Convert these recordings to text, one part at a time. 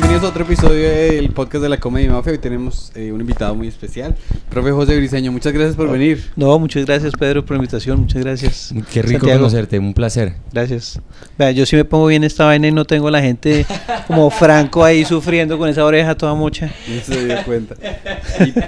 bienvenidos a otro episodio del podcast de la Comedia Mafia. Hoy tenemos eh, un invitado muy especial, profe José Briseño. Muchas gracias por venir. No, muchas gracias Pedro por la invitación, muchas gracias. Qué rico Santiago. conocerte, un placer. Gracias. Vea, yo sí me pongo bien esta vaina y no tengo a la gente como Franco ahí sufriendo con esa oreja toda mocha. No se dio cuenta.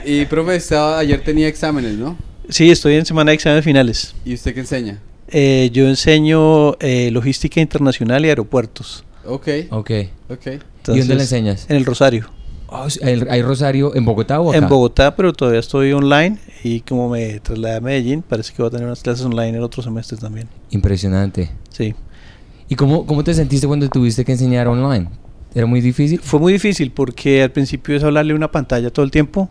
Y, y, profe, estaba, ayer tenía exámenes, ¿no? Sí, estoy en semana de exámenes finales. ¿Y usted qué enseña? Eh, yo enseño eh, logística internacional y aeropuertos. Ok, Ok. ok. ¿Y dónde Entonces, enseñas? En el Rosario. Oh, ¿hay- ¿Hay Rosario en Bogotá o acá? En Bogotá, pero todavía estoy online y como me trasladé a Medellín, parece que voy a tener unas clases online el otro semestre también. Impresionante. Sí. ¿Y cómo, cómo te sentiste cuando tuviste que enseñar online? ¿Era muy difícil? Fue muy difícil porque al principio es hablarle una pantalla todo el tiempo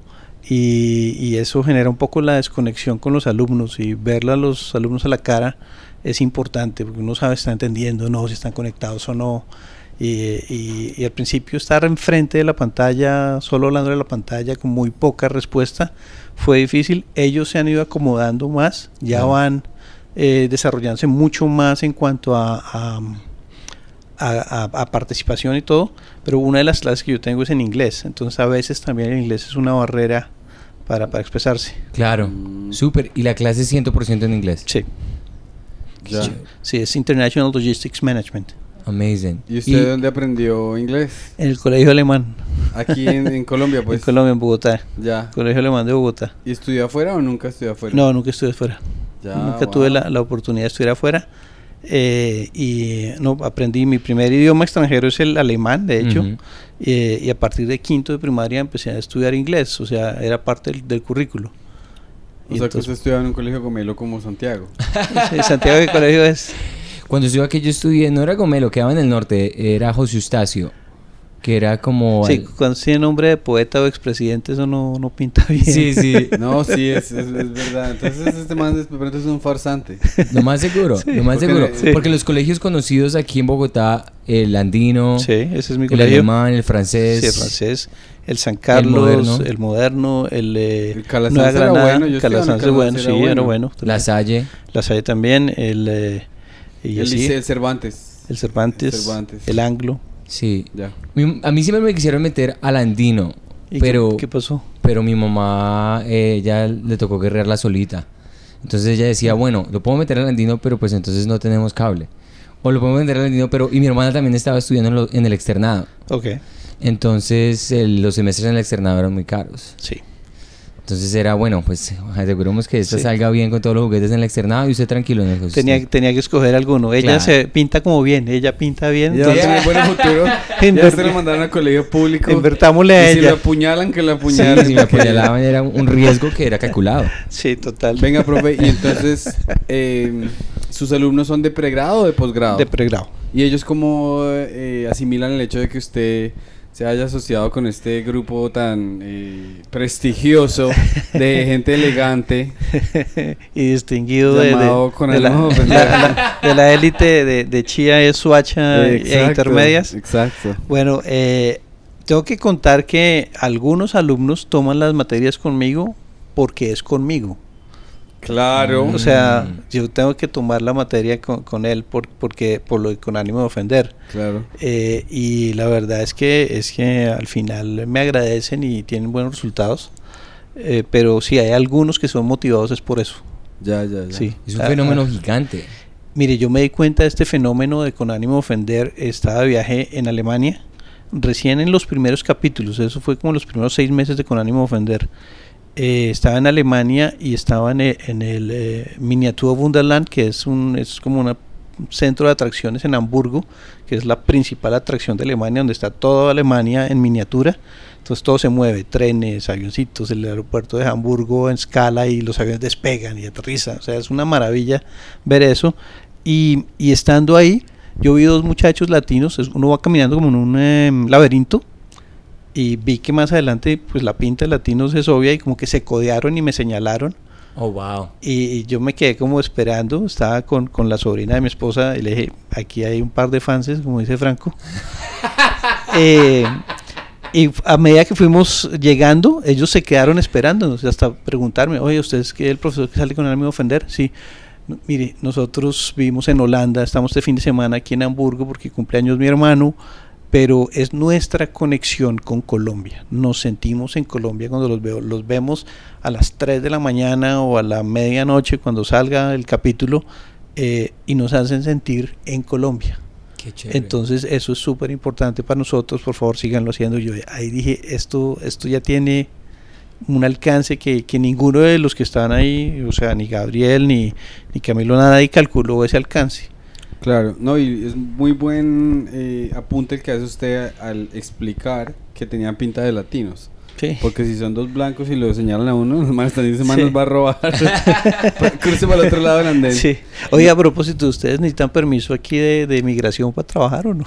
y, y eso genera un poco la desconexión con los alumnos y verle a los alumnos a la cara es importante porque uno sabe si está entendiendo o no, si están conectados o no. Y, y- y al principio estar enfrente de la pantalla, solo hablando de la pantalla con muy poca respuesta, fue difícil. Ellos se han ido acomodando más, ya van eh, desarrollándose mucho más en cuanto a- a a, a- a participación y todo, pero una de las clases que yo tengo es en inglés, entonces a veces también el inglés es una barrera para, para expresarse. Claro. Mm. Súper. ¿Y la clase es 100% en inglés? Sí, Ya. sí, es International Logistics Management, Amazing. ¿Y usted dónde aprendió inglés? en el colegio alemán, Aquí en, en Colombia, pues. en Colombia, en Bogotá, Ya. colegio alemán de Bogotá. ¿Y estudió afuera o nunca estudió afuera? No, nunca estuve afuera, Ya, nunca wow. tuve la, la oportunidad de estudiar afuera. eh, y no aprendí mi primer idioma extranjero es el alemán de hecho eh, y a partir de quinto de primaria empecé a estudiar inglés o sea era parte del, del currículo O Y sea, que entonces- usted estudiaba en un colegio gomelo como Santiago. Sí, Santiago de colegio es. Cuando estuve aquí yo estudié, no era Gomelo, quedaba en el norte, era José Eustacio, que era como... Sí, al- cuando tiene nombre de poeta o expresidente, eso no, no pinta bien. sí, sí. No, sí, es, es, es verdad. Entonces este man de pronto es un farsante. Lo más seguro, lo más Porque- seguro. sí. Porque los colegios conocidos aquí en Bogotá, el andino, Sí, ese es mi el colegio. alemán, el francés, Sí, el francés, el San Carlos, moderno. el moderno, el, eh, El Calasanz Nueva era bueno, yo el bueno, sí, era bueno. la Salle. La Salle también, el, eh, y el, así, Liceo- el Cervantes. el Cervantes, el Cervantes. el Anglo. Sí. Ya. Mi- a mí siempre me quisieron meter al andino, ¿Y pero, qué, qué pasó? pero mi mamá, eh, ya le tocó guerrearla solita. Entonces ella decía, bueno, lo puedo meter al andino, pero pues entonces no tenemos cable. O lo puedo meter al andino, pero... Y mi hermana también estaba estudiando en, lo- en el externado. Ok, Entonces el- los semestres en el externado eran muy caros. sí. Entonces era, bueno, pues aseguremos que esta Sí. salga bien con todos los juguetes en el externado y usted tranquilo en el José Tenía, tenía que escoger alguno. Ella Claro. se pinta como bien, ella pinta bien. Ya entonces- tiene buen futuro. Ya se lo mandaron al colegio público. Invertámosle a y si ella. lo apuñalan, que lo Sí, apuñalen. si me apuñalaban era un riesgo que era calculado. Sí, total. Venga, profe, y entonces, eh, ¿sus alumnos son de pregrado o de posgrado? De pregrado. ¿Y ellos cómo eh, asimilan el hecho de que usted se haya asociado con este grupo tan eh, prestigioso de gente elegante? y distinguido de, con de la, de la- de la élite de, Chía, es Suacha e Exacto, intermedias. Exacto. Bueno, eh, tengo que contar que algunos alumnos toman las materias conmigo porque es conmigo. Claro. O sea, Mm. yo tengo que tomar la materia con, con él por, porque por lo con ánimo de ofender. Claro. Eh, y la verdad es que es que al final me agradecen y tienen buenos resultados. Eh, pero sí, hay algunos que son motivados es por eso. Ya, ya, ya. Sí. Es un Ah, fenómeno ah. gigante. Mire, yo me di cuenta de este fenómeno de con ánimo de ofender. Estaba de viaje en Alemania, recién en los primeros capítulos, eso fue como los primeros seis meses de con ánimo de ofender. Eh, estaba en Alemania y estaba en el, en el eh, Wunderland, que es, un, es como una- un centro de atracciones en Hamburgo, que es la principal atracción de Alemania, donde está toda Alemania en miniatura. Entonces todo se mueve, trenes, avioncitos, el aeropuerto de Hamburgo en escala y los aviones despegan y aterrizan. O sea, es una maravilla ver eso. Y, y estando ahí, yo vi dos muchachos latinos, uno va caminando como en un em, laberinto y vi que más adelante pues la pinta de latinos es obvia y como que se codearon y me señalaron Oh, wow. y, yo me quedé como esperando, estaba con, con la sobrina de mi esposa y le dije, aquí hay un par de fans, como dice Franco. Eh, y a medida que fuimos llegando, ellos se quedaron esperándonos hasta preguntarme, oye, ¿usted es que el profesor que sale con el ánimo de ofender? Sí. Mire, nosotros vivimos en Holanda, estamos este fin de semana aquí en Hamburgo porque cumpleaños mi hermano pero es nuestra conexión con Colombia. Nos sentimos en Colombia cuando los veo. Los vemos a las 3 de la mañana o a la medianoche cuando salga el capítulo eh, y nos hacen sentir en Colombia. Qué. Entonces eso es súper importante para nosotros, por favor síganlo haciendo. Yo ahí dije, esto, esto ya tiene un alcance que, que ninguno de los que están ahí, o sea, ni Gabriel ni, ni Camilo Nadie calculó ese alcance. Claro, no, y es muy buen eh, apunte el que hace usted al explicar que tenían pinta de latinos. Sí. Porque si son dos blancos y lo señalan a uno, los manes están diciendo, "Man, Sí. nos va a robar. Cruce para el otro lado del andén. Sí. Oye, a propósito, ¿ustedes necesitan permiso aquí de, de migración para trabajar o no?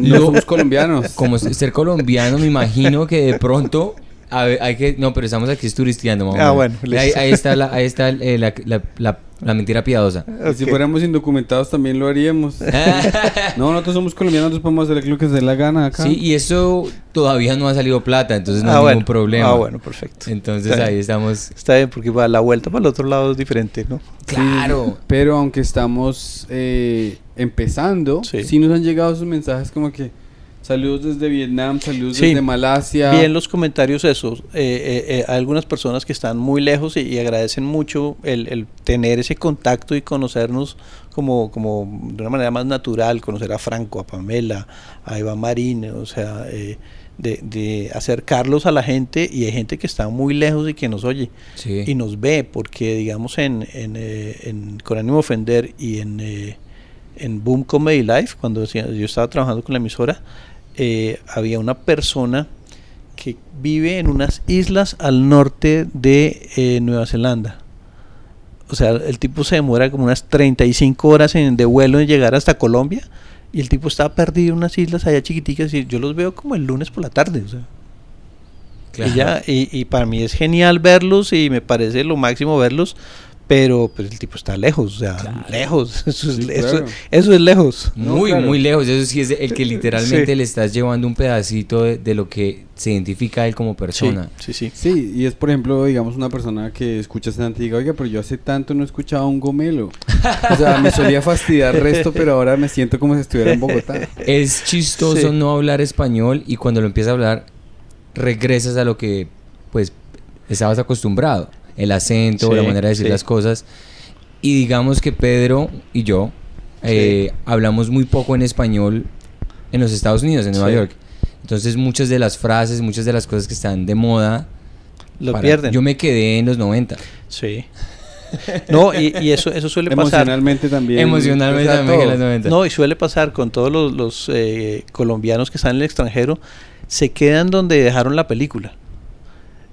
No somos colombianos. Como ser colombiano, me imagino que de pronto a ver, hay que no, pero estamos aquí turisteando. vamos a Ah, bueno, Ahí, listo. ahí está la, ahí está eh, la, la, la- la mentira piadosa. Y Si fuéramos indocumentados también lo haríamos. No, nosotros somos colombianos, nosotros podemos hacer lo que se dé la gana acá. Sí, y eso todavía no ha salido plata, entonces no ah, hay bueno. ningún problema. Ah, bueno, perfecto. Entonces Está ahí bien. estamos. Está bien, porque va, la vuelta para el otro lado es diferente, ¿no? Sí, Claro. pero aunque estamos eh, empezando, Sí. sí. nos han llegado sus mensajes como que saludos desde Vietnam, saludos Sí. desde Malasia. Vi en los comentarios esos, eh, eh, eh, hay algunas personas que están muy lejos y, y agradecen mucho el, el tener ese contacto y conocernos como, como de una manera más natural, conocer a Franco, a Pamela, a Eva Marín, o sea, eh, de, de acercarlos a la gente y hay gente que está muy lejos y que nos oye Sí. y nos ve, porque digamos en, en, eh, en Con ánimo de ofender y en, eh, en Boom Comedy Life, cuando yo estaba trabajando con la emisora, eh, había una persona que vive en unas islas al norte de eh, Nueva Zelanda. O sea, el tipo se demora como unas 35 horas en, de vuelo en llegar hasta Colombia y el tipo está perdido en unas islas allá chiquiticas y yo los veo como el lunes por la tarde. O sea. Claro. Y, ya, y, y para mí es genial verlos y me parece lo máximo verlos, pero pues el tipo está lejos, o sea, Claro. lejos. Eso es, Sí, eso- claro. eso es lejos. Muy, No, claro. muy lejos. Eso sí es el que literalmente Sí. le estás llevando un pedacito de, de lo que se identifica a él como persona. Sí, sí, sí. Sí, y es por ejemplo, digamos, una persona que escucha esta y diga, oiga, pero yo hace tanto no escuchaba un gomelo. O sea, me solía fastidiar resto, pero ahora me siento como si estuviera en Bogotá. Es chistoso Sí. no hablar español y cuando lo empiezas a hablar regresas a lo que pues estabas acostumbrado, el acento, Sí, la manera de decir sí. las cosas. Y digamos que Pedro y yo eh, hablamos muy poco en español en los Estados Unidos, en Nueva Sí. York. Entonces muchas de las frases, muchas de las cosas que están de moda, Lo para- pierden. Yo me quedé en los 90. Sí. No, y, y eso, eso suele pasar. Emocionalmente también. Emocionalmente también en los 90. No, y suele pasar con todos los, los, eh, colombianos que están en el extranjero, se quedan donde dejaron la película.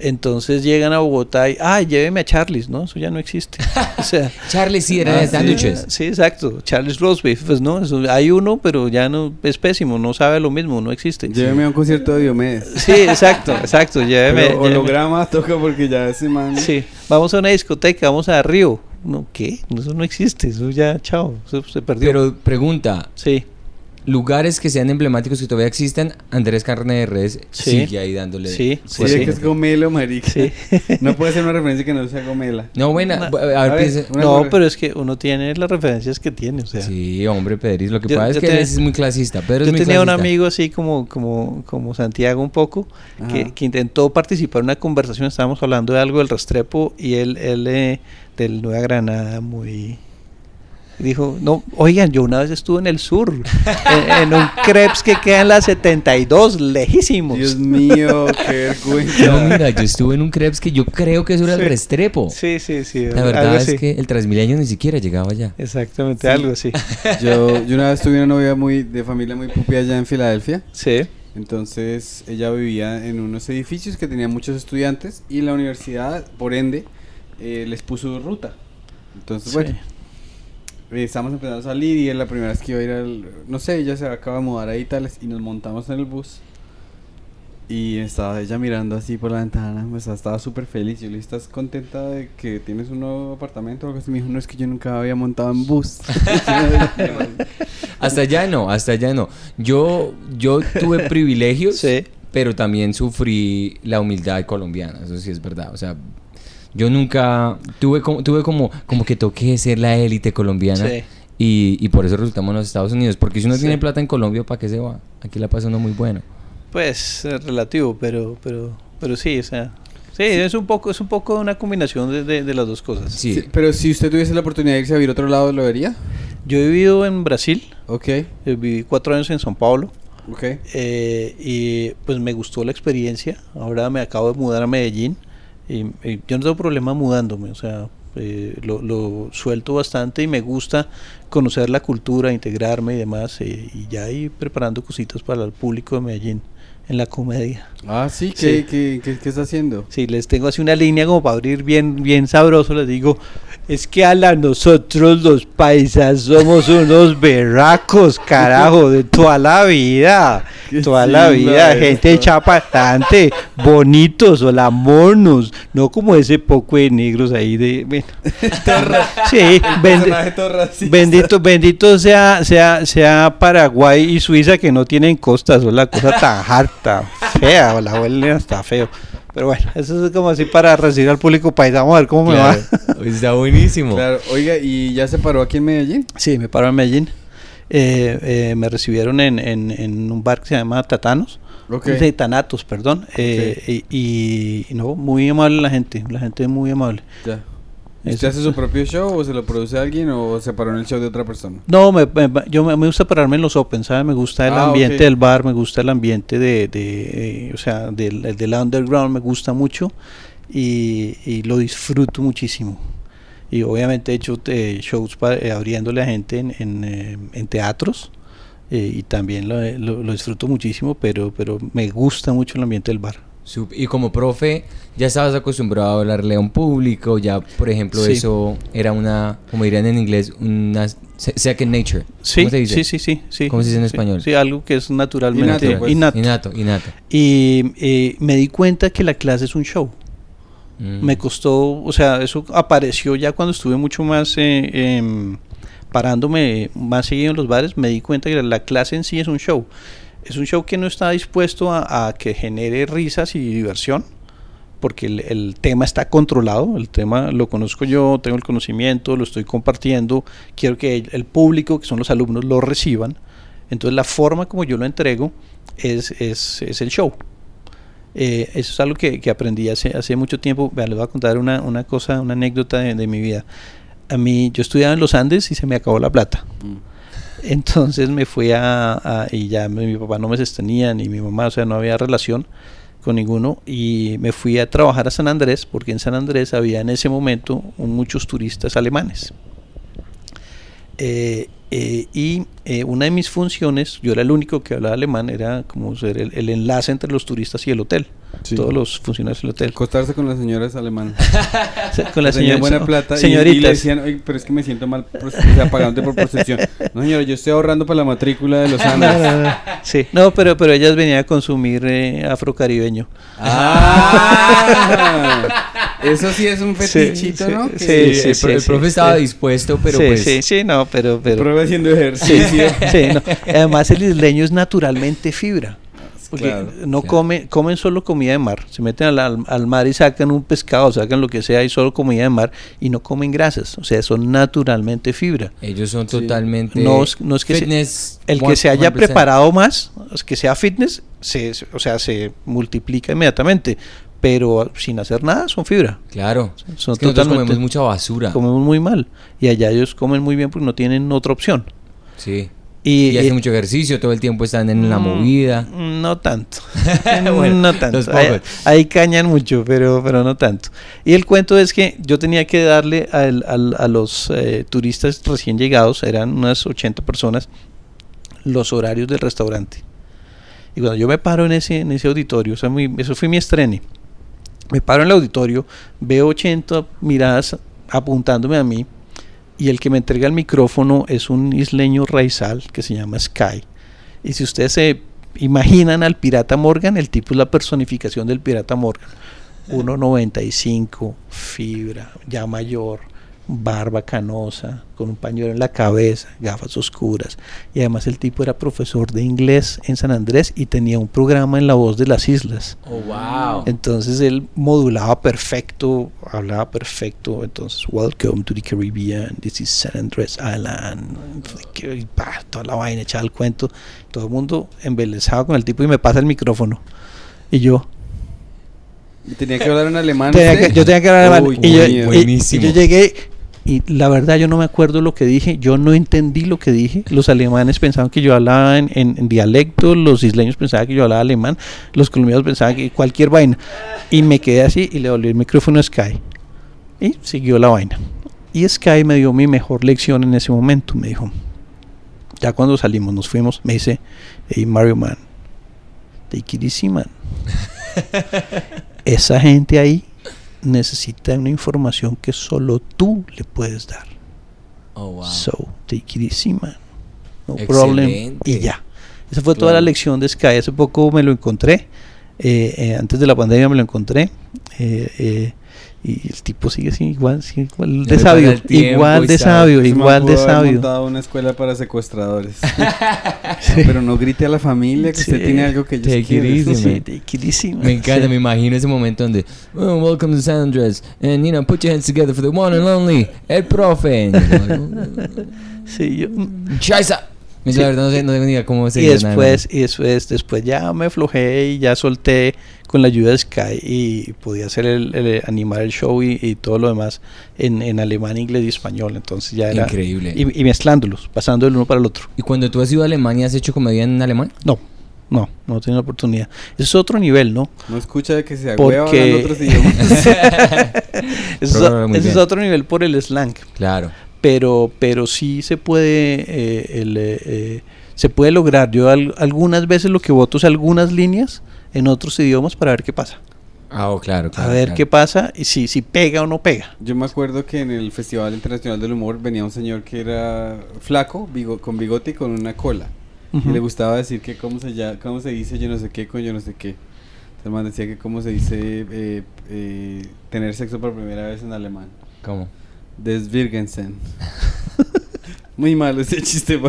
Entonces llegan a Bogotá y, ay, lléveme a Charles, ¿no? Eso ya no existe. O sea, Charlie sí era Ah, de sí. sándwiches. Sí, exacto. Charles Roastbeef, pues no, eso- hay uno, pero ya no es pésimo, no sabe lo mismo, no existe. Lléveme a un concierto de Diomedes. Sí, exacto, exacto. Lléveme, Pero lléveme. holograma toca porque ya ese man. Sí, vamos a una discoteca, vamos a Río. No, ¿qué? Eso no existe, eso ya, chao, eso se perdió. Pero pregunta, sí, lugares que sean emblemáticos que todavía existen, Andrés Carne de Redes Sí. sigue ahí dándole. Sí, Sí, es sí. que es gomelo, marica. sí. No puede ser una referencia que no sea gomela. No, buena. Una- a ver, a ver, piensa- una- No, pero es que uno tiene las referencias que tiene, o sea. Sí, hombre, Pedris. Lo que Yo- pasa es que te- él es muy clasista. Pedro Yo es muy tenía un amigo así como, como, como Santiago un poco, que, que intentó participar en una conversación, estábamos hablando de algo del Restrepo y él, él eh, del Nueva Granada, muy... Dijo, no, oigan, yo una vez estuve en el sur, en, en un crepes que queda en la 72, lejísimos. Dios mío, qué vergüenza. No, mira, yo estuve en un Krebs que yo creo que eso era el Sí. Restrepo. Sí, sí, sí. La algo verdad es así. que el Transmilenio ni siquiera llegaba allá. Exactamente, Sí. algo así. Yo, yo una vez tuve una novia muy de familia muy pupi allá en Filadelfia. Sí, Entonces ella vivía en unos edificios que tenían muchos estudiantes y la universidad, por ende, eh, les puso ruta. Entonces, sí. bueno, estábamos empezando a salir y es la primera vez que iba a ir al... No sé, ella se acaba de mudar ahí y tales y nos montamos en el bus. Y estaba ella mirando así por la ventana, pues estaba súper feliz. Yo le dije, ¿estás contenta de que tienes un nuevo apartamento? o algo así? Me dijo, no, es que yo nunca había montado en bus. Hasta allá no, hasta allá no. Yo, yo tuve privilegios, Sí. pero también sufrí la humildad colombiana. Eso sí es verdad. O sea, yo nunca tuve como, tuve como, como que toqué ser la élite colombiana. Sí. Y, y por eso resultamos en los Estados Unidos. Porque si uno Sí. tiene plata en Colombia, ¿para qué se va? Aquí la pasa uno muy bueno. Pues es relativo, pero, pero, pero sí, o sea, sí, es un poco, es un poco una combinación de, de- de las dos cosas. Sí. Sí, pero si usted tuviese la oportunidad de irse a vivir a otro lado, ¿lo vería? Yo he vivido en Brasil, Ok, eh, viví cuatro años en São Paulo ok. eh, y pues me gustó la experiencia. Ahora me acabo de mudar a Medellín y, yo no tengo problema mudándome, o sea, eh, lo, lo suelto bastante y me gusta conocer la cultura, integrarme y demás eh, y ya ir preparando cositas para el público de Medellín en la comedia. Ah, sí, Sí. ¿qué, qué, qué, qué está haciendo? Sí, les tengo así una línea como para abrir bien, bien sabroso. Les digo, es que a la nosotros los paisas somos unos berracos, carajo, de toda la vida. Qué Toda la vida, gente chapatante, bonitos, monos, no como ese poco de negros ahí de... bueno. sí, bendi- bendito, bendito sea, sea, sea Paraguay y Suiza que no tienen costas, o la cosa tan harta, fea, o la huele hasta feo. Pero bueno, eso es como así para recibir al público país. Vamos a ver cómo me va. Está buenísimo. Claro, oiga, ¿y ya se paró aquí en Medellín? Sí, me paro en Medellín. Eh, eh, me recibieron en, en, en un bar que se llama Tatanos. Ok. De Tanatos, perdón. Eh, y, y no, muy amable la gente. La gente es muy amable. Ya. ¿Y Eso. ¿Usted hace su propio show o se lo produce alguien o se paró en el show de otra persona? No, me, me- yo me, me gusta pararme en los open, ¿sabes? Me gusta el Ah, ambiente del bar, me gusta el ambiente de, de, eh, o sea, del, del underground, me gusta mucho y, y lo disfruto muchísimo. Y obviamente he hecho eh, shows pa- eh, abriéndole a gente en, en, eh, en teatros y también lo, lo- lo disfruto muchísimo, pero, pero me gusta mucho el ambiente del bar. Y como profe, ya estabas acostumbrado a hablarle a un público, ya por ejemplo Sí. eso era una, como dirían en inglés, una se- second nature. Sí, ¿Cómo se dice? sí, sí, sí, sí. ¿Cómo se dice en español? Sí, algo que es naturalmente Innato, pues. innato. Innato, innato. Y eh, me di cuenta que la clase es un show. Mm. Me costó, o sea, eso apareció ya cuando estuve mucho más eh, em, parándome más seguido en los bares, me di cuenta que la clase en sí es un show. Es un show que no está dispuesto a, que genere risas y diversión, porque el, tema está controlado, el tema lo conozco yo, tengo el conocimiento, lo estoy compartiendo, quiero que el, público, que son los alumnos, lo reciban. Entonces la forma como yo lo entrego es, es, es el show. Eh, eso es algo que, aprendí hace, hace mucho tiempo. Vean, les voy a contar una, una cosa, una anécdota de, de mi vida. A mí, yo estudiaba en los Andes y se me acabó la plata. Entonces me fui a, a- y ya mi, papá no me sostenía ni mi mamá, o sea, no había relación con ninguno y me fui a trabajar a San Andrés porque en San Andrés había en ese momento muchos turistas alemanes. Eh, eh, y eh, una de mis funciones, yo era el único que hablaba alemán, era como ser el, el enlace entre los turistas y el hotel, Sí. todos los funcionarios del hotel. Acostarse con las señoras alemanas. Con la Tenía señora, buena plata y- y, señoritas. le decían, "Oye, pero es que me siento mal, o sea, pagándote por prostitución. No, señora, yo estoy ahorrando para la matrícula de los No, Andes. no, no. Sí, no, pero, pero ellas venían a consumir eh, afrocaribeño. Ah, eso sí es un Sí, fetichito, sí, ¿no? sí, Que- el, pro- sí, el sí, profe sí. estaba dispuesto, pero sí, pues sí, sí, no, pero, pero Prueba haciendo sí, ejercicio. sí, no. Además el isleño es naturalmente fibra. Porque Claro, no claro. come, comen solo comida de mar. Se meten al, al- al mar y sacan un pescado, sacan lo que sea y solo comida de mar y no comen grasas. O sea, son naturalmente fibra. ellos son Sí. totalmente No es- no es que se- fitness El que se haya 100%. preparado más, es que sea fitness, se- o sea, se multiplica inmediatamente. Pero sin hacer nada son fibra. Claro. Son Es que nosotros comemos mucha basura. Comemos muy mal. Y allá ellos comen muy bien porque no tienen otra opción. Sí. Y, Y hacen eh, mucho ejercicio, todo el tiempo están en la Mm, movida. No tanto. Bueno, no tanto. Ahí, cañan mucho, pero, pero no tanto. Y el cuento es que yo tenía que darle al- al- a los eh, turistas recién llegados, eran unas 80 personas, los horarios del restaurante. Y cuando yo me paro en ese, en ese auditorio, o sea, muy- eso fue mi estreno, me paro en el auditorio, veo 80 miradas apuntándome a mí y el que me entrega el micrófono es un isleño raizal que se llama Sky. Y si ustedes se imaginan al pirata Morgan, el tipo es la personificación del pirata Morgan. 1.95, fibra, ya mayor, barba canosa, con un pañuelo en la cabeza, gafas oscuras. Y además el tipo era profesor de inglés en San Andrés y tenía un programa en La Voz de las Islas. Oh, wow. Entonces él modulaba perfecto, hablaba perfecto. Entonces, welcome to the Caribbean, this is San Andrés Island. Y, toda la vaina, echaba el cuento. Todo el mundo embelezado con el tipo y me pasa el micrófono. Y yo, Y tenía que hablar en alemán. tenía usted? que- yo tenía que hablar alemán. Uy, y, yo llegué y la verdad yo no me acuerdo lo que dije, yo no entendí lo que dije. Los alemanes pensaban que yo hablaba en, en- en dialecto, los isleños pensaban que yo hablaba alemán, los colombianos pensaban que cualquier vaina. Y me quedé así y le volví el micrófono a Sky. Y siguió la vaina. Y Sky me dio mi mejor lección en ese momento. Me dijo, ya cuando salimos, nos fuimos, me dice, hey Mario Man, take it easy, man. Esa gente ahí necesita una información que solo tú le puedes dar. Oh, wow. So, take it easy, man. No problem. Y ya. Esa fue toda la lección de Sky. Hace poco me lo encontré. eh, eh, antes de la pandemia me lo encontré. eh, eh, y el tipo sigue así, igual, sí, igual de sabio. tiempo Igual de sabe. sabio, igual de sabio. montado una escuela para secuestradores. Sí. Pero no grite a la familia que usted Sí. tiene algo que ellos Take quieren. Sí, take. Me encanta, Sí. me imagino ese momento donde oh, Welcome to San Andrés And you know, put your hands together for the one and only El profe Sí, yo- Chaisa La Sí. verdad no sé, no tengo ni idea cómo se y después, y después, después ya me aflojé y ya solté con la ayuda de Sky y podía hacer el, el- animar el show y, y todo lo demás en, en alemán, inglés y español. Entonces ya era Increíble y, y mezclándolos, pasando del uno para el otro. ¿Y cuando tú has ido a Alemania has hecho comedia en alemán? No, no, no he tenido la oportunidad. Eso es otro nivel, ¿no? No escucha de que se Porque- otros idiomas. Eso, es, eso es otro nivel por el slang. Claro pero pero sí se puede eh, el, eh, eh, se puede lograr yo al- algunas veces lo que voto es algunas líneas en otros idiomas para ver qué pasa Ah, oh, claro, a ver claro. qué pasa y si si pega o no pega Yo me acuerdo que en el Festival Internacional del Humor venía un señor que era flaco, bigo- con bigote y con una cola. Y le gustaba decir que cómo se, ya, cómo se dice yo no sé qué con yo no sé qué. El man decía que cómo se dice eh, eh, tener sexo por primera vez en alemán. ¿Cómo? Desvirgensen. Muy malo ese chiste,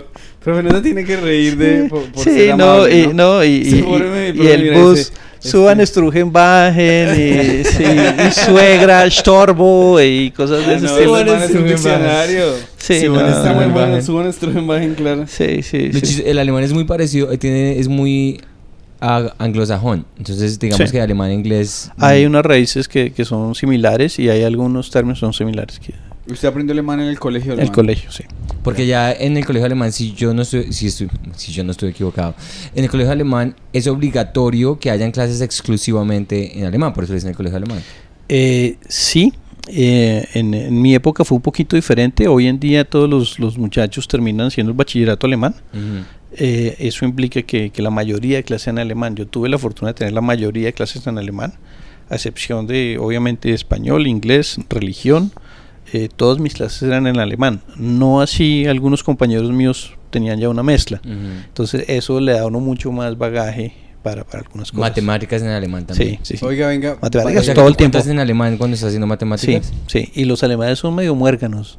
profe, no se tiene que reír de por, por sí ser no amable, y no y, y- Sí, y- y profe, el mira, bus ese- suban este- estrujen bajen y, sí, y suegra estorbo y cosas de Ah, ese no, estilo ese man es un Strugenbachen. diccionario. Sí, Suban no, está muy no, bueno, no. suban Strugenbachen, claro. sí sí, sí. El alemán es muy parecido, eh, tiene, es muy a- anglosajón. Entonces, digamos Sí. que alemán e inglés. hay unas raíces que, que son similares y hay algunos términos que son similares que Usted aprendió alemán en el colegio, el alemán? colegio sí Porque ya en el colegio alemán, si yo no estoy, si estoy, si yo no estoy equivocado, en el colegio alemán es obligatorio que hayan clases exclusivamente en alemán, por eso le dicen el colegio alemán. Eh, sí, eh, en, en mi época fue un poquito diferente. Hoy en día todos los, los muchachos terminan siendo el bachillerato alemán. Eh, eso implica que, que la mayoría de clases en alemán. Yo tuve la fortuna de tener la mayoría de clases en alemán, a excepción de, obviamente, español, inglés, religión. Eh, todas mis clases eran en alemán. No así, algunos compañeros míos tenían ya una mezcla. Ujú. Entonces, eso le da a uno mucho más bagaje para, para algunas cosas. Matemáticas en alemán también. Sí, sí, sí. Oiga, venga. Matemáticas O sea, todo el tiempo. en alemán cuando estás haciendo Sí, matemáticas. sí, y los alemanes son medio muérganos,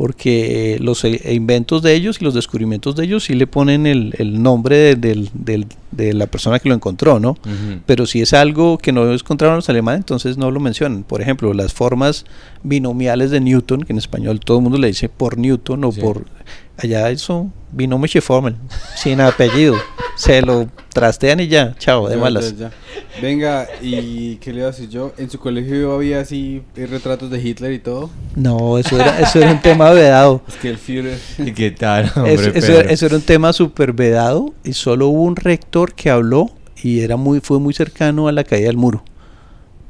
porque los eh, inventos de ellos y los descubrimientos de ellos sí le ponen el, el nombre de, del- del- de la persona que lo encontró, ¿no? Pero si es algo que no encontraron los alemanes, entonces no lo mencionan. Por ejemplo, las formas binomiales de Newton, que en español todo el mundo le dice por Newton o Sí. por... Allá son binomiische Formeln, sin apellido. Se lo trastean y ya, chao, de Ya, malas. ya, ya. Venga, ¿y qué le iba a decir yo? ¿En su colegio había así eh, retratos de Hitler y todo? No, eso era, eso era un tema vedado. Es que el Führer... ¿Y qué tal, Eso, hombre, eso, eso era un tema súper vedado y solo hubo un rector que habló y era muy, fue muy cercano a la caída del muro,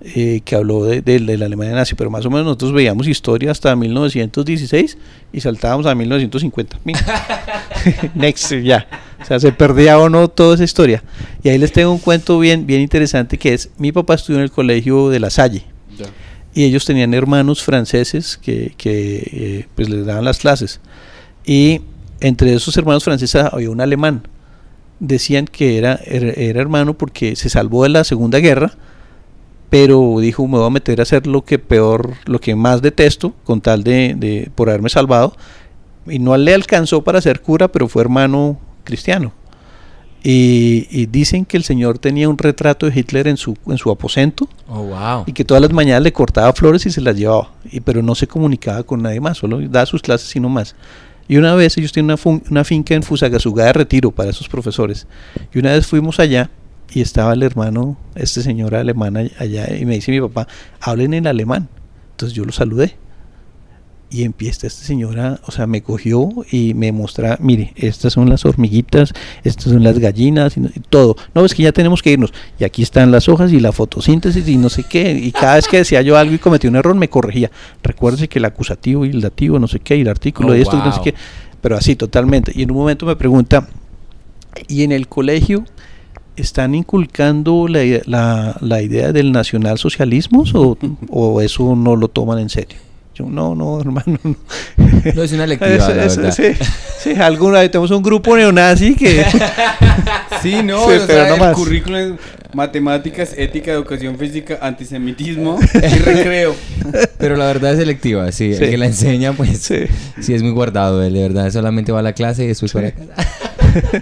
eh, que habló de, de- de la Alemania nazi, pero más o menos nosotros veíamos historia hasta 1916 y saltábamos a 1950. Min. Next, ya. O sea, se perdía o no toda esa historia. Y ahí les tengo un cuento bien, bien interesante que es, mi papá estudió en el colegio de La Salle Ya. y ellos tenían hermanos franceses que, que, eh, pues les daban las clases y entre esos hermanos franceses había un alemán decían que era, era, era hermano porque se salvó de la segunda guerra pero dijo, me voy a meter a hacer lo que peor, lo que más detesto, con tal de, de por haberme salvado. Y no le alcanzó para ser cura, pero fue hermano cristiano. Y, y dicen que el señor tenía un retrato de Hitler en su, en su aposento Oh, wow. y que todas las mañanas le cortaba flores y se las llevaba, y, pero no se comunicaba con nadie más, solo daba sus clases y no más. Y una vez ellos tienen una finca en Fusagasugá de retiro para esos profesores. Y una vez fuimos allá y estaba el hermano, este señor alemán all- allá, y me dice mi papá, hablen en alemán. Entonces yo lo saludé. Y empieza esta señora, o sea, me cogió y me muestra, mire, estas son las hormiguitas, estas son las gallinas y, todo. No, es que ya tenemos que irnos. Y aquí están las hojas y la fotosíntesis y no sé qué. Y cada vez que decía yo algo y cometí un error, me corregía. Recuérdese que el acusativo y el dativo, no sé qué, y el artículo Oh, y esto y no sé wow. qué. Pero así, totalmente. Y en un momento me pregunta, ¿y en el colegio están inculcando la, la, la idea del nacionalsocialismo o, o eso no lo toman en serio? Yo, no, no, hermano. No. No, es una lectiva, la eso- verdad. sí, sí, alguna vez tenemos un grupo neonazi que... Sí, no, Sí, o pero sea, no el más. currículum es matemáticas, ética, educación física, antisemitismo y recreo. Pero la verdad es selectiva, sí. Sí. El que la enseña, pues sí, sí. es muy guardado. él, De verdad, solamente va a la clase y después Sí. para casa.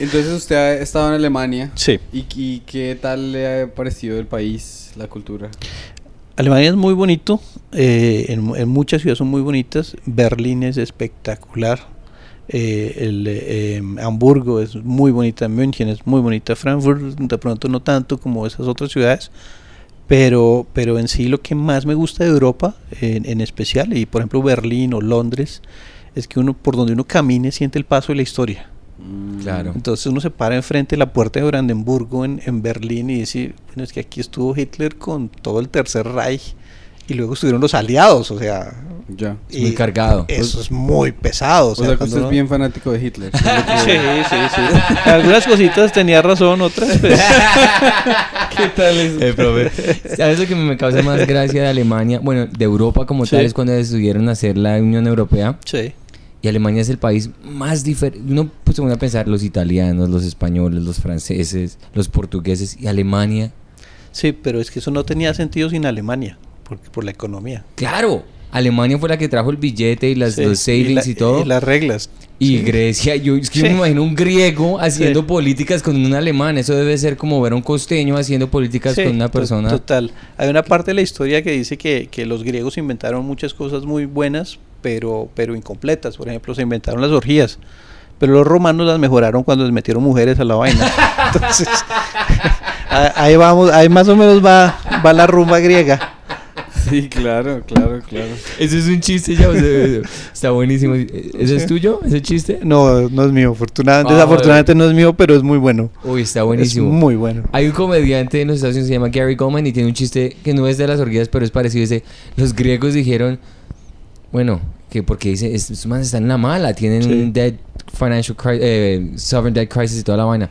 Entonces usted ha estado en Alemania. Sí. ¿Y, y qué tal le ha parecido el país, la cultura? Alemania es muy bonito, eh, en, en muchas ciudades son muy bonitas, Berlín es espectacular, eh, el, eh, Hamburgo es muy bonita, München es muy bonita, Frankfurt de pronto no tanto como esas otras ciudades, pero, pero en sí lo que más me gusta de Europa, en, en especial, y por ejemplo Berlín o Londres, es que uno por donde uno camine siente el paso de la historia. Mm, Claro. Entonces uno se para enfrente de la puerta de Brandenburgo en, en Berlín y dice, bueno, es que aquí estuvo Hitler con todo el Tercer Reich y luego estuvieron los aliados, o sea... Ya. Es muy cargado. Eso es muy pesado. O O sea, que usted es bien fanático de Hitler. Sí, sí, sí. Algunas cositas tenía razón, otras... pues, ¿Qué tal eso? Eh, profe, ¿Sabes lo que me causa más gracia de Alemania? Bueno, de Europa como Sí. tal es cuando decidieron hacer la Unión Europea. sí. Y Alemania es el país más diferente. Uno pues, se pone a pensar los italianos, los españoles, los franceses, los portugueses y Alemania. Sí, pero es que eso no tenía sentido sin Alemania, por, por la economía. Claro, Alemania fue la que trajo el billete y las, Sí, los savings y, la- todo. Y las reglas. Y Sí. Grecia, yo es que yo me imagino un griego haciendo políticas con un alemán. Eso debe ser como ver a un costeño haciendo políticas con una persona. Total. Hay una parte de la historia que dice que, que los griegos inventaron muchas cosas muy buenas, pero, pero incompletas. Por ejemplo, se inventaron las orgías. Pero los romanos las mejoraron cuando les metieron mujeres a la vaina. Entonces, ahí vamos, ahí más o menos va, va la rumba griega. Sí, claro, claro, claro. Eso es un chiste ya. o sea, está buenísimo. ¿Ese es tuyo? ¿Ese chiste? No, no es mío. Afortunadamente, Ah, desafortunadamente no es mío, pero es muy bueno. Uy, está Es buenísimo. muy bueno. Hay un comediante en los Estados Unidos que se llama Gary Goldman y tiene un chiste que no es de las orgías, pero es parecido. Dice, los griegos dijeron, bueno, que porque dice, estos manes están en la mala, tienen Sí. un debt financial crisis, eh, sovereign debt crisis y toda la vaina.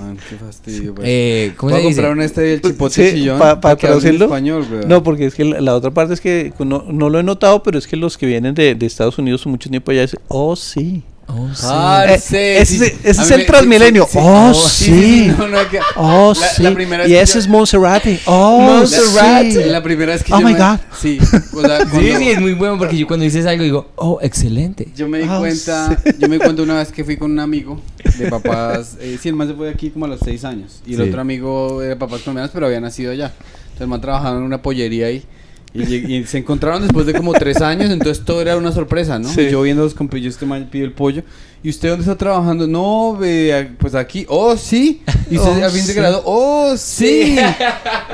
Man, qué fastidio. pues. Eh, ¿Cómo se dice? comprar un este del chipote Sí, chillón pa- pa para en traducirlo. español. No, porque es que la, la otra parte es que no, no lo he notado, pero es que los que vienen de, de Estados Unidos mucho tiempo allá dicen, oh sí. Oh, sí. Ah, Eh, sí, ese- sí. ese es el me- Transmilenio. sí, sí, Oh, sí, sí. no, no, que- Oh La- sí. la primera y ese yo- es Monserrate. Oh Montserrat. sí. La primera vez que Oh yo my me- God. Sí, o sea, Sí, cuando- sí, es muy bueno porque yo cuando dices algo digo, oh, excelente. Yo me di Ah, cuenta, yo me di cuenta una vez que fui con un amigo de papás, eh, sí, el man se fue de aquí como a los seis años, y el Sí. otro amigo era de papás colombianos, pero había nacido allá. Entonces el man trabajaba en una pollería ahí, y, y se encontraron después de como tres años, entonces todo era una sorpresa, ¿no? Sí. Y yo viendo los compillos, este pide el pollo, ¿y usted dónde está trabajando? No, ve, a- pues aquí, oh, sí, y usted Oh, al fin se sí. graduó, oh, sí,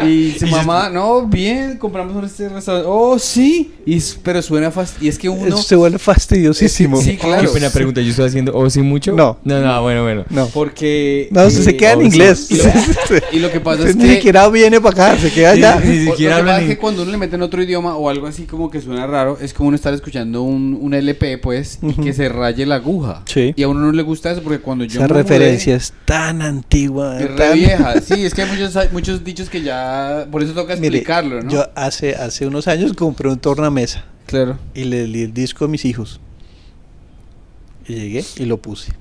y su mamá, no, bien, compramos este restaurante, oh, sí, y, pero suena fast, y es que uno... Se vuelve fastidiosísimo. Sí, claro. Qué pena pregunta, ¿yo estoy haciendo oh, sí mucho? No. No, no, bueno, bueno. No. Porque... No, se- se queda en oh, inglés. Y lo, y lo que pasa es Ni que... siquiera viene para acá, se queda allá. Ni o- siquiera lo que pasa es ni- que cuando uno le mete en otro idioma o algo así como que suena raro, es como uno estar escuchando un, un LP, pues, y que se raye la aguja. Sí. Y a uno no le gusta eso porque cuando yo Esa me mudé, referencia es tan antigua. es re tan- vieja. Sí, es que hay muchos, hay muchos dichos que ya... Por eso toca Mire, explicarlo, ¿no? Yo hace, hace unos años compré un tornamesa Claro. y le di el disco a mis hijos. Y llegué y lo puse.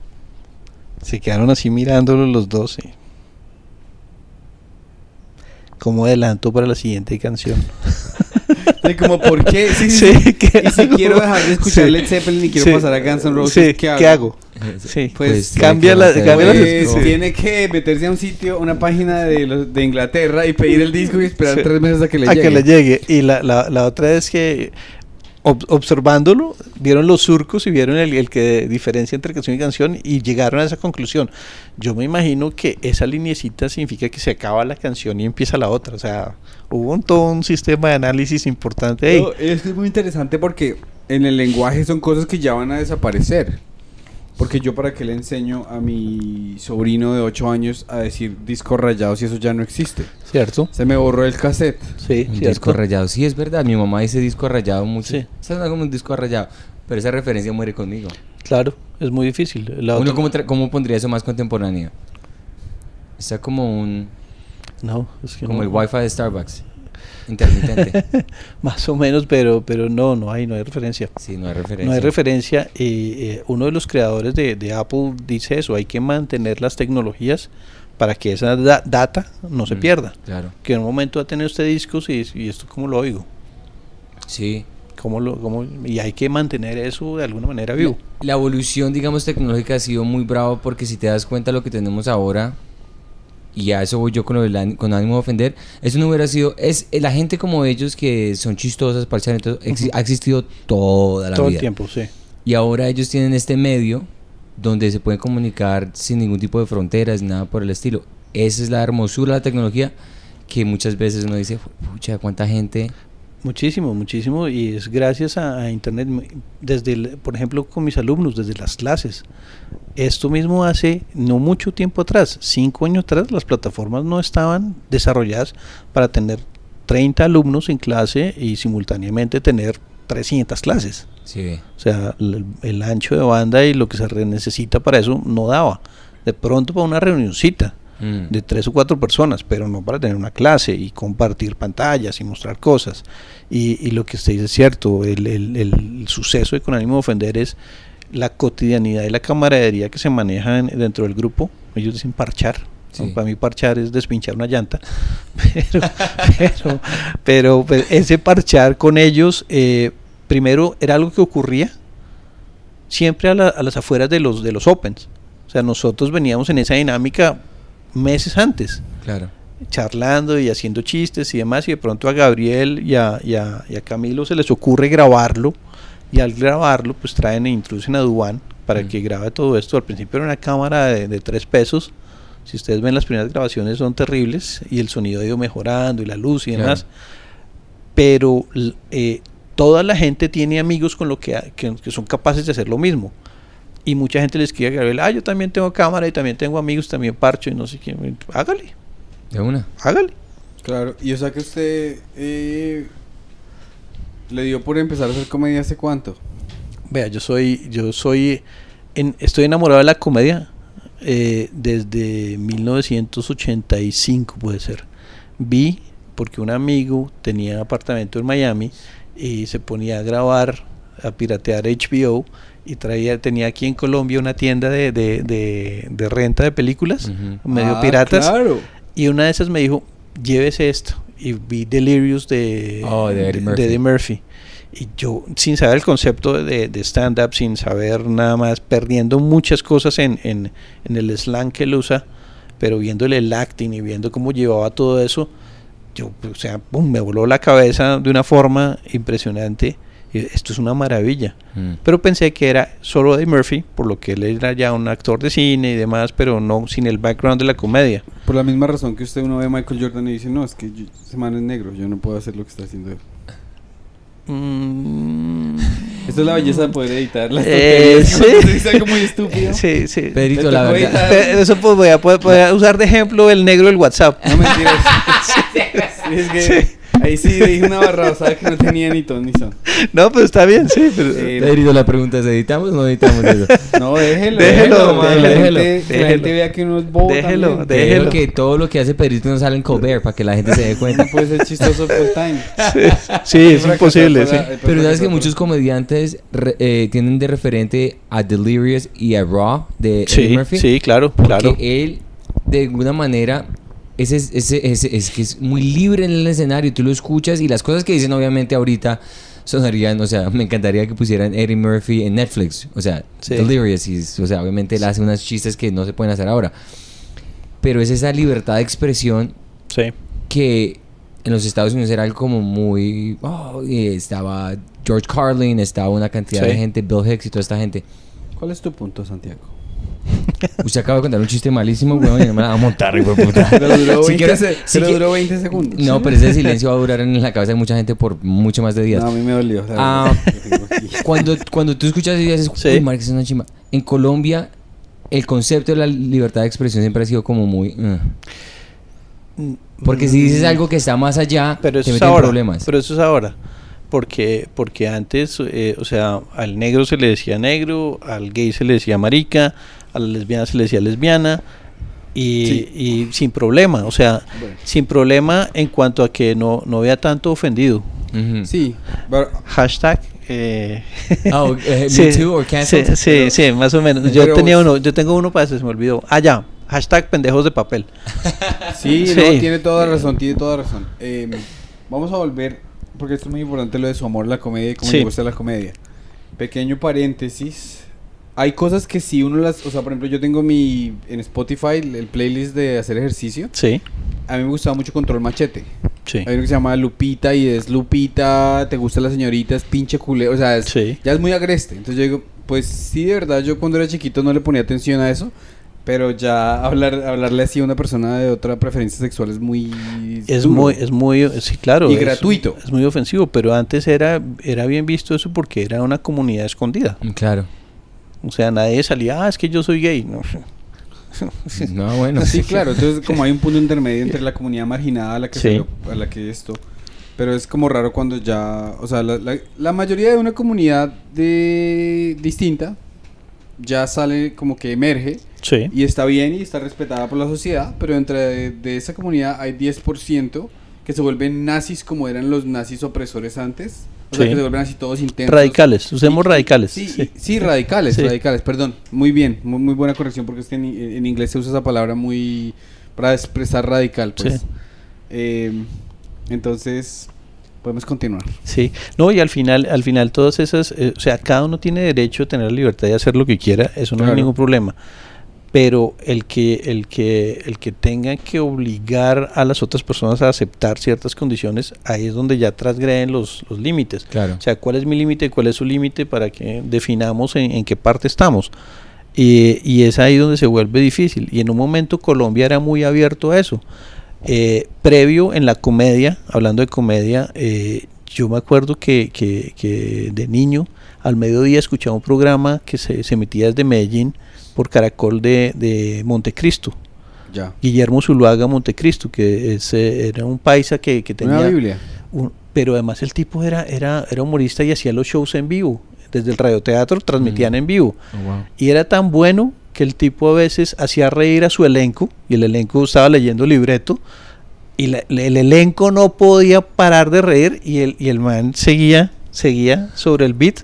Se quedaron así mirándolo los dos. y- como adelanto para la siguiente canción. Sí, como, ¿por qué? Sí, sí, Sí, sí. ¿qué Y si hago? quiero dejar de escuchar Sí. Led Zeppelin y quiero Sí. pasar a Guns N' Roses, Sí, ¿qué hago? ¿qué hago? Sí. Pues, tiene cambia que la- cambia Pues tiene que meterse a un sitio, una página de, los- de Inglaterra y pedir el disco y esperar Sí. tres meses a que le a llegue. que le llegue. Y la, la, la otra es que ob- observándolo, vieron los surcos y vieron el, el que diferencia entre canción y canción y llegaron a esa conclusión. Yo me imagino que esa linecita significa que se acaba la canción y empieza la otra. O sea, hubo un, todo un sistema de análisis importante ahí. No, es que es muy interesante porque en el lenguaje son cosas que ya van a desaparecer. Porque yo para qué le enseño a mi sobrino de 8 años a decir discos rayados si eso ya no existe. ¿Cierto? Se me borró el cassette. Sí, Un cierto. disco rayado. Sí, es verdad. Mi mamá dice disco rayado mucho. Sí. Es como un disco rayado. Pero esa referencia muere conmigo. Claro, es muy difícil. La Uno, ¿cómo, cómo pondría eso más contemporáneo? Está como un... No, es que Como no. el wifi de Starbucks. Intermitente. Más o menos, pero, pero no, no hay, no hay referencia. Sí, no hay referencia. No hay referencia. y eh, uno de los creadores de, de Apple dice eso, hay que mantener las tecnologías para que esa da- data no se Mm, pierda. Claro. Que en un momento va a tener usted discos y, y esto cómo lo oigo. Sí. ¿Cómo lo, cómo- y hay que mantener eso de alguna manera vivo. La evolución, digamos, tecnológica ha sido muy brava porque si te das cuenta lo que tenemos ahora, y a eso voy yo con, ánimo de ofender, eso no hubiera sido, es eh, la gente como ellos que son chistosas, parchan, entonces, exi- ha existido toda la Todo vida. el tiempo, sí. Y ahora ellos tienen este medio donde se pueden comunicar sin ningún tipo de fronteras, nada por el estilo. Esa es la hermosura de la tecnología que muchas veces uno dice, pucha, cuánta gente... Muchísimo, muchísimo. Y es gracias a, a Internet. Desde, el- por ejemplo, con mis alumnos, desde las clases. Esto mismo hace no mucho tiempo atrás, cinco años atrás, las plataformas no estaban desarrolladas para tener 30 alumnos en clase y simultáneamente tener 300 clases. Sí, O sea, el, el ancho de banda y lo que se necesita para eso no daba. De pronto para una reunioncita Mm. de tres o cuatro personas, pero no para tener una clase y compartir pantallas y mostrar cosas. Y, y lo que usted dice es cierto, el, el- el suceso de con ánimo de ofender es la cotidianidad y la camaradería que se maneja en- dentro del grupo. Ellos dicen parchar. Sí. Para mí parchar es despinchar una llanta. Pero, pero, pero, pues, ese parchar con ellos, eh, primero era algo que ocurría siempre a, la- a las afueras de los, de los Opens. O sea, nosotros veníamos en esa dinámica meses antes, claro. charlando y haciendo chistes y demás, y de pronto a Gabriel y a, y a- y a Camilo se les ocurre grabarlo, y al grabarlo, pues traen e introducen a Duan para Mm. que grabe todo esto. Al principio era una cámara de, de tres pesos. Si ustedes ven las primeras grabaciones son terribles y el sonido ha ido mejorando y la luz y Claro. demás. Pero eh, toda la gente tiene amigos con lo que, que, que son capaces de hacer lo mismo. Y mucha gente le escribe a Gabriel, ah, yo también tengo cámara y también tengo amigos, también parcho y no sé qué. Hágale, De una. hágale. Claro, y o sea que usted eh, le dio por empezar a hacer comedia hace cuánto? Vea, yo soy, yo soy, en- estoy enamorado de la comedia eh, desde 1985 puede ser. Vi porque un amigo tenía apartamento en Miami y se ponía a grabar, a piratear HBO y traía, tenía aquí en Colombia una tienda de, de, de- de renta de películas, medio Ah, piratas, Claro. y una de esas me dijo, llévese esto. Y vi Delirious de, Oh, de Eddie Murphy. Eddie Murphy. Y yo, sin saber el concepto de, de stand-up, sin saber nada más, perdiendo muchas cosas en, en, en el slang que él usa, pero viéndole el acting y viendo cómo llevaba todo eso, yo, o sea, me voló la cabeza de una forma impresionante. Y esto es una maravilla. Mm. Pero pensé que era solo Eddie Murphy, por lo que él era ya un actor de cine y demás, pero no sin el background de la comedia. Por la misma razón que usted uno ve a Michael Jordan y dice, no, es que yo- ese man es negro, yo no puedo hacer lo que está haciendo él. Mm, Esta es la belleza de poder editar las Eh, sí. estúpido. Sí, sí. Pedrito, Me la verdad. editar. Eso pues voy a, poder- voy a usar de ejemplo el negro del WhatsApp. No mentiras. Sí, es que ahí sí dije una barrabasada que no tenía ni ton ni son. No, pues está bien, sí. Pero, Eh, Pedrito, la pregunta es, ¿editamos o no editamos eso? No, déjelo. Déjelo, que la déjelo, gente- que la gente vea que uno es bobo Déjelo, también. déjelo. Que todo lo que hace Pedrito no sale en Colbert para que la gente se dé cuenta. No puede ser chistoso full time. sí, es imposible. sí. Pero sabes que muchos comediantes re- eh, tienen de referente a Delirious y a Raw de Eddie Sí, Murphy. sí, claro, Porque claro. él, de alguna manera, ese, es- ese, ese- es que es muy libre en el escenario, tú lo escuchas y las cosas que dicen obviamente ahorita sonarían, o sea, me encantaría que pusieran Eddie Murphy en Netflix, o sea, Sí. Delirious, y, o sea, obviamente él hace unos chistes que no se pueden hacer ahora, pero es esa libertad de expresión Sí. que en los Estados Unidos era algo como muy, oh, y estaba George Carlin, estaba una cantidad Sí. de gente, Bill Hicks y toda esta gente. ¿Cuál es tu punto, Santiago? Usted acaba de contar un chiste malísimo, weón, y no me la va a montar, hijo de puta. Pero duró Si 20, quieres- se- si duró 20 segundos. No, pero ese silencio va a durar en la cabeza de mucha gente por mucho más de días. No, a mí me dolió. Ah. Cuando, cuando tú escuchas y dices, Sí. uy, es una chimba. En Colombia, el concepto de la libertad de expresión siempre ha sido como muy... uh. Porque si dices algo que está más allá, pero te eso meten ahora. problemas. Pero eso es ahora. Porque, porque antes, eh, o sea, al negro se le decía negro, al gay se le decía marica, a la lesbiana se le decía lesbiana, y, Sí. y sin problema, o sea, Bueno. sin problema en cuanto a que no, no vea tanto ofendido. Sí, pero- Hashtag. Eh, Ah, eh, sí, Me Too or. Sí, sí, Pero- sí, más o menos. Yo tenía uno, yo tengo uno para eso, se me olvidó. Ah, ya. Hashtag pendejos de papel. sí, Sí. no, tiene toda razón, tiene toda razón. Eh, vamos a volver, porque esto es muy importante lo de su amor a la comedia y cómo Sí. le gusta la comedia. Pequeño paréntesis. Hay cosas que si uno las, o sea, por ejemplo, yo tengo mi en Spotify el playlist de hacer ejercicio. Sí, A mí me gustaba mucho Control Machete. sí. Hay uno que se llama Lupita y es Lupita, te gusta la señorita, es pinche culé, o sea, es- Sí. ya es muy agreste. Entonces yo digo, pues sí, de verdad, yo cuando era chiquito no le ponía atención a eso, pero ya hablar, hablarle así a una persona de otra preferencia sexual es muy... Es duro. muy, es muy, sí, claro. Y es- gratuito. Es muy ofensivo, pero antes era, era bien visto eso porque era una comunidad escondida. Claro. O sea, nadie salía, ah, es que yo soy gay. No. No, bueno. Sí, claro, entonces como hay un punto intermedio entre la comunidad marginada a la que, Sí. se lo- a la que esto... Pero es como raro cuando ya, o sea, la, la- la mayoría de una comunidad de distinta ya sale como que emerge Sí. y está bien y está respetada por la sociedad, pero entre de, de esa comunidad hay 10% que se vuelven nazis como eran los nazis opresores antes. O sea, Sí. que se vuelven así todos intensos. Radicales, usemos Y- radicales. Sí, Sí. y- sí, radicales, radicales, perdón. Muy bien, muy, muy buena corrección porque es que en, en inglés se usa esa palabra muy para expresar radical, pues. Sí. Eh, entonces, podemos continuar. Sí, no, y al final, al final todas esas, eh, o sea, cada uno tiene derecho a tener la libertad de hacer lo que quiera, eso no Claro. hay ningún problema. Pero el que, el que, el que tenga que obligar a las otras personas a aceptar ciertas condiciones, ahí es donde ya transgreden los, los límites. Claro. O sea, ¿cuál es mi límite y cuál es su límite para que definamos en, en qué parte estamos? Y, y es ahí donde se vuelve difícil. Y en un momento Colombia era muy abierto a eso. Eh, previo en la comedia, hablando de comedia, eh, yo me acuerdo que, que- que de niño al mediodía escuchaba un programa que se, se emitía desde Medellín por Caracol de, de Montecristo. Ya. Guillermo Zuluaga Montecristo, que es, eh, era un paisa que, que tenía... Una Biblia. un- pero además el tipo era, era, era humorista y hacía los shows en vivo. Desde el radioteatro transmitían Mm. en vivo. Oh, wow. Y era tan bueno que el tipo a veces hacía reír a su elenco y el elenco estaba leyendo libreto y la- el elenco no podía parar de reír y el, y el man seguía, seguía sobre el beat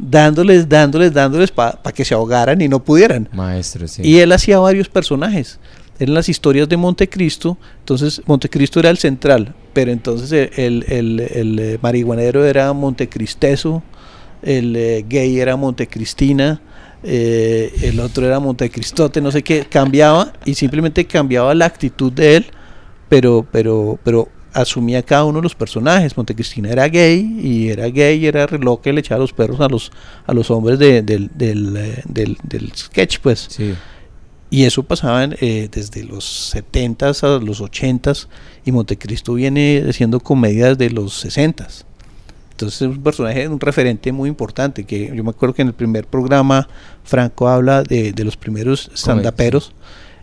dándoles, dándoles, dándoles para que se ahogaran y no pudieran. Maestro, sí. Y él hacía varios personajes. Eran las historias de Montecristo. Entonces, Montecristo era el central. Pero entonces el, el- el- el, eh, marihuanero era Montecristeso. El eh, gay era Montecristina. eh, el otro era Montecristote. No sé qué. Cambiaba y simplemente cambiaba la actitud de él. Pero, pero, pero asumía cada uno de los personajes. Montecristina era gay y era gay y era re loca y le echaba los perros a los, a los hombres de- del, del, eh, del, del sketch, pues. Sí. Y eso pasaba eh, desde los 70s a los 80s y Montecristo viene haciendo comedias de los 60s. Entonces es un personaje, un referente muy importante, que yo me acuerdo que en el primer programa Franco habla de, de los primeros stand-uperos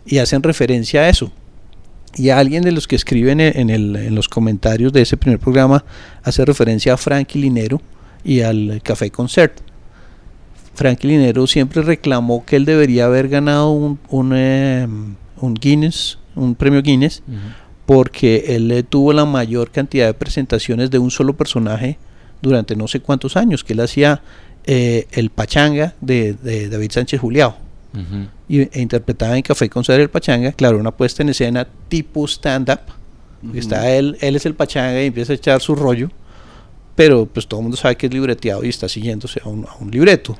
y hacen referencia a eso. Y alguien de los que escriben en, en el- en los comentarios de ese primer programa hace referencia a Frankie Linero y al Café Concert. Frankie Linero siempre reclamó que él debería haber ganado un, un, eh, un Guinness, un premio Guinness, porque él eh, tuvo la mayor cantidad de presentaciones de un solo personaje durante no sé cuántos años, que él hacía eh, el pachanga de, de David Sánchez Juliao. Y, e interpretaba en Café con el Pachanga, claro, una puesta en escena tipo stand-up. Está él, él es el Pachanga y empieza a echar su rollo, pero pues todo el mundo sabe que es libreteado y está siguiéndose a un, a un libreto.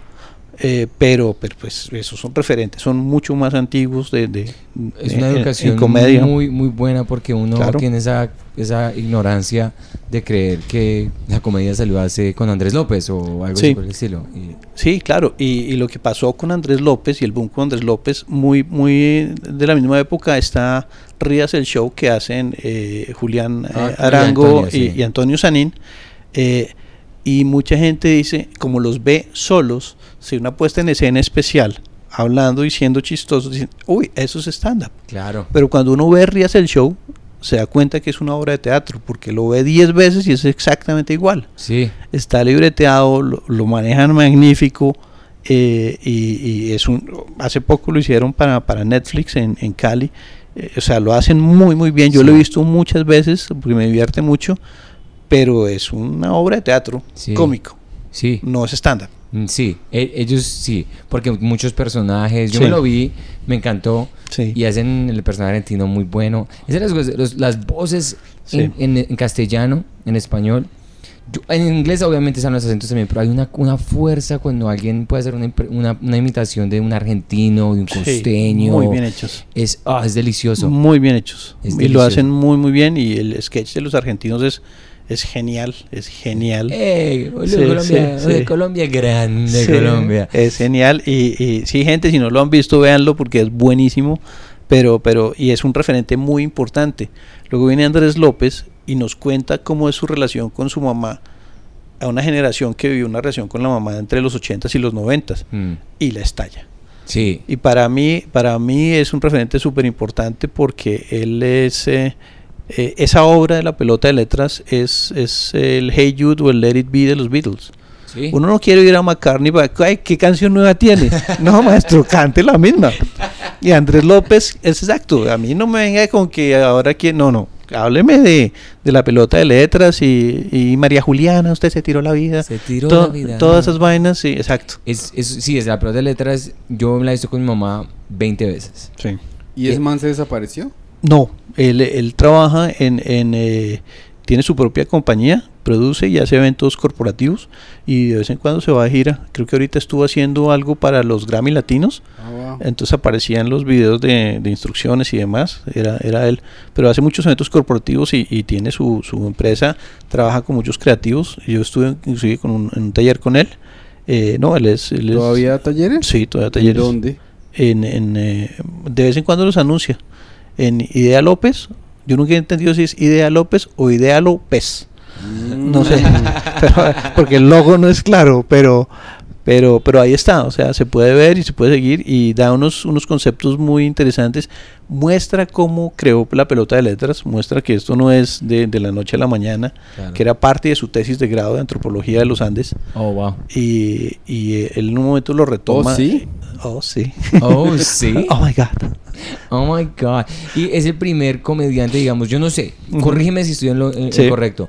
Eh, pero, pero pues esos son referentes, son mucho más antiguos de, de- Es una educación en comedia. muy muy buena porque uno Claro. tiene esa, esa ignorancia de creer que la comedia se lo hace con Andrés López o algo Sí. así por el estilo. Y- Sí, claro, y, y lo que pasó con Andrés López y el boom con Andrés López, muy, muy de la misma época está Rías el show que hacen eh, Julián eh, Ah, y Arango Antonio, y, sí. y Antonio Sanín, eh, y mucha gente dice, como los ve solos, si una puesta en escena especial, hablando y siendo chistosos, dicen, uy, eso es stand-up. claro. Pero cuando uno ve Rías el show, se da cuenta que es una obra de teatro, porque lo ve 10 veces y es exactamente igual Sí. está libreteado, lo, lo manejan magnífico eh, y, y es un hace poco lo hicieron para, para Netflix en, en Cali eh, o sea lo hacen muy muy bien yo lo he visto muchas veces porque me divierte mucho pero es una obra de teatro Sí. cómico Sí. no es estándar Sí, e- ellos sí, porque muchos personajes, yo Sí. me lo vi, me encantó sí y hacen el personaje argentino muy bueno. Esas las, los- las voces Sí. en, en- en castellano, en español. Yo- en inglés obviamente están los acentos también, pero hay una, una fuerza cuando alguien puede hacer una, una, una imitación de un argentino, de un Sí, costeño. muy bien hechos Es, ah, es delicioso. muy bien hechos Es y lo hacen muy muy bien y el sketch de los argentinos es es genial es genial ¡Ey! boludo, Sí, Colombia, sí. Colombia grande, Colombia. Es genial. Y, y sí, gente, si no lo han visto, véanlo porque es buenísimo. Pero, pero, y es un referente muy importante. Luego viene Andrés López y nos cuenta cómo es su relación con su mamá. A una generación que vivió una relación con la mamá entre los 80s y los 90s Mm, y la estalla. Sí, Y para mí, para mí es un referente súper importante porque él es. eh, eh, esa obra de la pelota de letras es, es el Hey Jude o el Let It Be de los Beatles. sí. Uno no quiere ir a McCartney para, "Ay, ¿qué canción nueva tiene? No, maestro, cante la misma. Y Andrés López es exacto. A mí no me venga con que ahora quién. No, no. Hábleme de, de la pelota de letras y, y María Juliana, usted se tiró la vida. Se tiró To- la vida. Todas esas vainas, sí, exacto. Es, es, sí, es la pelota de letras. Yo me la he visto con mi mamá 20 veces. Sí. ¿Y ese man se desapareció? No, él, él trabaja en, en eh, tiene su propia compañía, produce y hace eventos corporativos y de vez en cuando se va de gira. Creo que ahorita estuvo haciendo algo para los Grammy Latinos, Ah, wow. entonces aparecían los videos de, de instrucciones y demás, era, era él. Pero hace muchos eventos corporativos y, y tiene su, su empresa, trabaja con muchos creativos. Yo estuve inclusive con un, en un taller con él. Eh, no, él es... él es- ¿Todavía talleres? Sí, todavía ¿Y talleres dónde? en, en, eh, de vez en cuando los anuncia. En Idea López, yo nunca he entendido si es Idea López o Idea López. No sé, pero- porque el logo no es claro, pero, pero, pero ahí está, o sea, se puede ver y se puede seguir y da unos, unos conceptos muy interesantes. Muestra cómo creó la pelota de letras, muestra que esto no es de, de la noche a la mañana, Claro. que era parte de su tesis de grado de antropología de los Andes Oh, wow. y, y eh, él en un momento lo retoma. sí? Oh, sí. Oh, sí. Oh my God. Oh my God. Y es el primer comediante, digamos, yo no sé, corrígeme si estoy en lo, en- en Sí. correcto.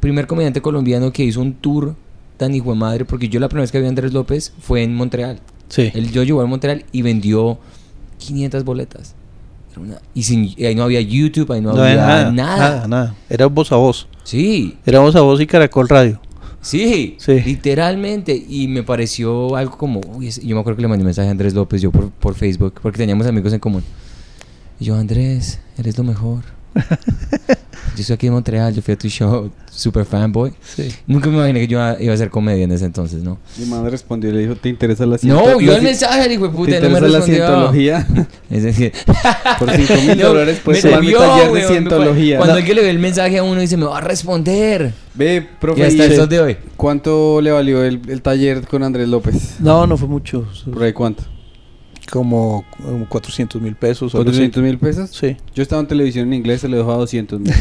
Primer comediante colombiano que hizo un tour tan hijo de madre, porque yo la primera vez que vi a Andrés López fue en Montreal. Sí. Él yo llegó a Montreal y vendió 500 boletas. Una- y, sin, y ahí no había YouTube, ahí no, No había nada, nada, nada, nada. Era voz a voz. Sí, Era voz a voz y Caracol Radio. sí, Sí. literalmente. Y me pareció algo como, uy, yo me acuerdo que le mandé un mensaje a Andrés López, yo por, por Facebook, porque teníamos amigos en común. Y yo, Andrés, eres lo mejor. yo estoy aquí en Montreal, yo fui a tu show, super fanboy. Sí. Nunca me imaginé que yo iba a hacer comedia en ese entonces, ¿no? Mi madre respondió y le dijo, ¿te interesa la No, ciento- yo el ci- mensaje, el de ¿Te puta, no me interesa la respondió. cientología? Es decir, Por 5 mil No, dólares me puedes tomar mi taller de cientología. Cuando No. alguien le ve el mensaje a uno dice, me va a responder. Ve, Y profe, hasta ¿y el sol de hoy. ¿cuánto le valió el, el taller con Andrés López? No, no fue mucho. ¿Por ahí cuánto? Como, como 400 mil pesos. o algo así. ¿400 mil pesos? Sí. Yo estaba en televisión en inglés, se lo dejo a 200 mil.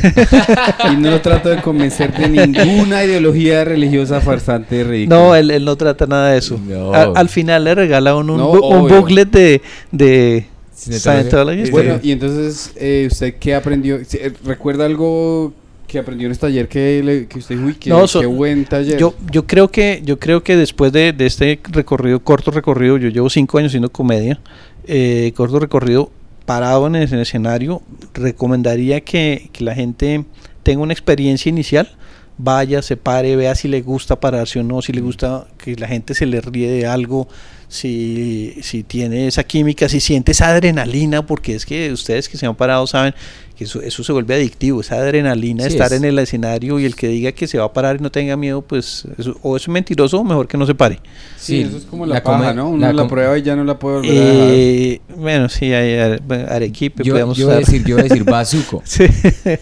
y no trato de convencer de ninguna ideología religiosa farsante ridícula. No, él, él no trata nada de eso. No. Al final le regala uno un, No, bu- un obvio. booklet de, de Scientology. Bueno, y entonces, eh, ¿usted qué aprendió? Eh, ¿Recuerda algo que aprendió en este taller que, le- que usted uy, qué, No, so- qué buen taller? Yo, yo creo que yo creo que después de, de este recorrido, corto recorrido, yo llevo cinco años haciendo comedia, eh, corto recorrido parado en el, en el escenario, recomendaría que, que la gente tenga una experiencia inicial, vaya, se pare, vea si le gusta pararse o no, si le gusta que la gente se le ríe de algo, si, si tiene esa química, si siente esa adrenalina, porque es que ustedes que se han parado saben que eso, eso se vuelve adictivo, esa adrenalina Sí, estar es. en el escenario y el que diga que se va a parar y no tenga miedo, pues eso- o es mentiroso o mejor que no se pare. sí, eso es como la, la paja, come- ¿no? Uno la prueba y ya no la puede volver a dejar. Eh, bueno, sí, hay Arequipe, Yo, podemos yo voy a usar. decir, yo voy a decir bazuco. Sí,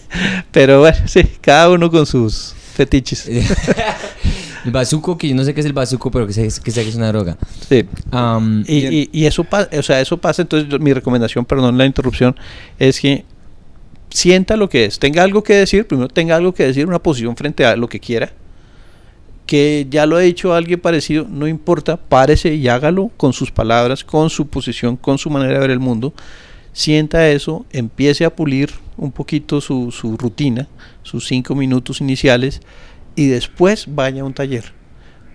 pero bueno, sí, cada uno con sus fetiches. el bazuco, que yo no sé qué es el bazuco, pero que sé, que sé que es una droga. Sí. Am, Y, y- y eso pasa, o sea, eso pasa, entonces mi recomendación, perdón la interrupción, es que sienta lo que es, tenga algo que decir, primero tenga algo que decir, una posición frente a lo que quiera, que ya lo ha dicho alguien parecido, no importa, párese y hágalo con sus palabras, con su posición, con su manera de ver el mundo, sienta eso, empiece a pulir un poquito su, su rutina, sus cinco minutos iniciales, y después vaya a un taller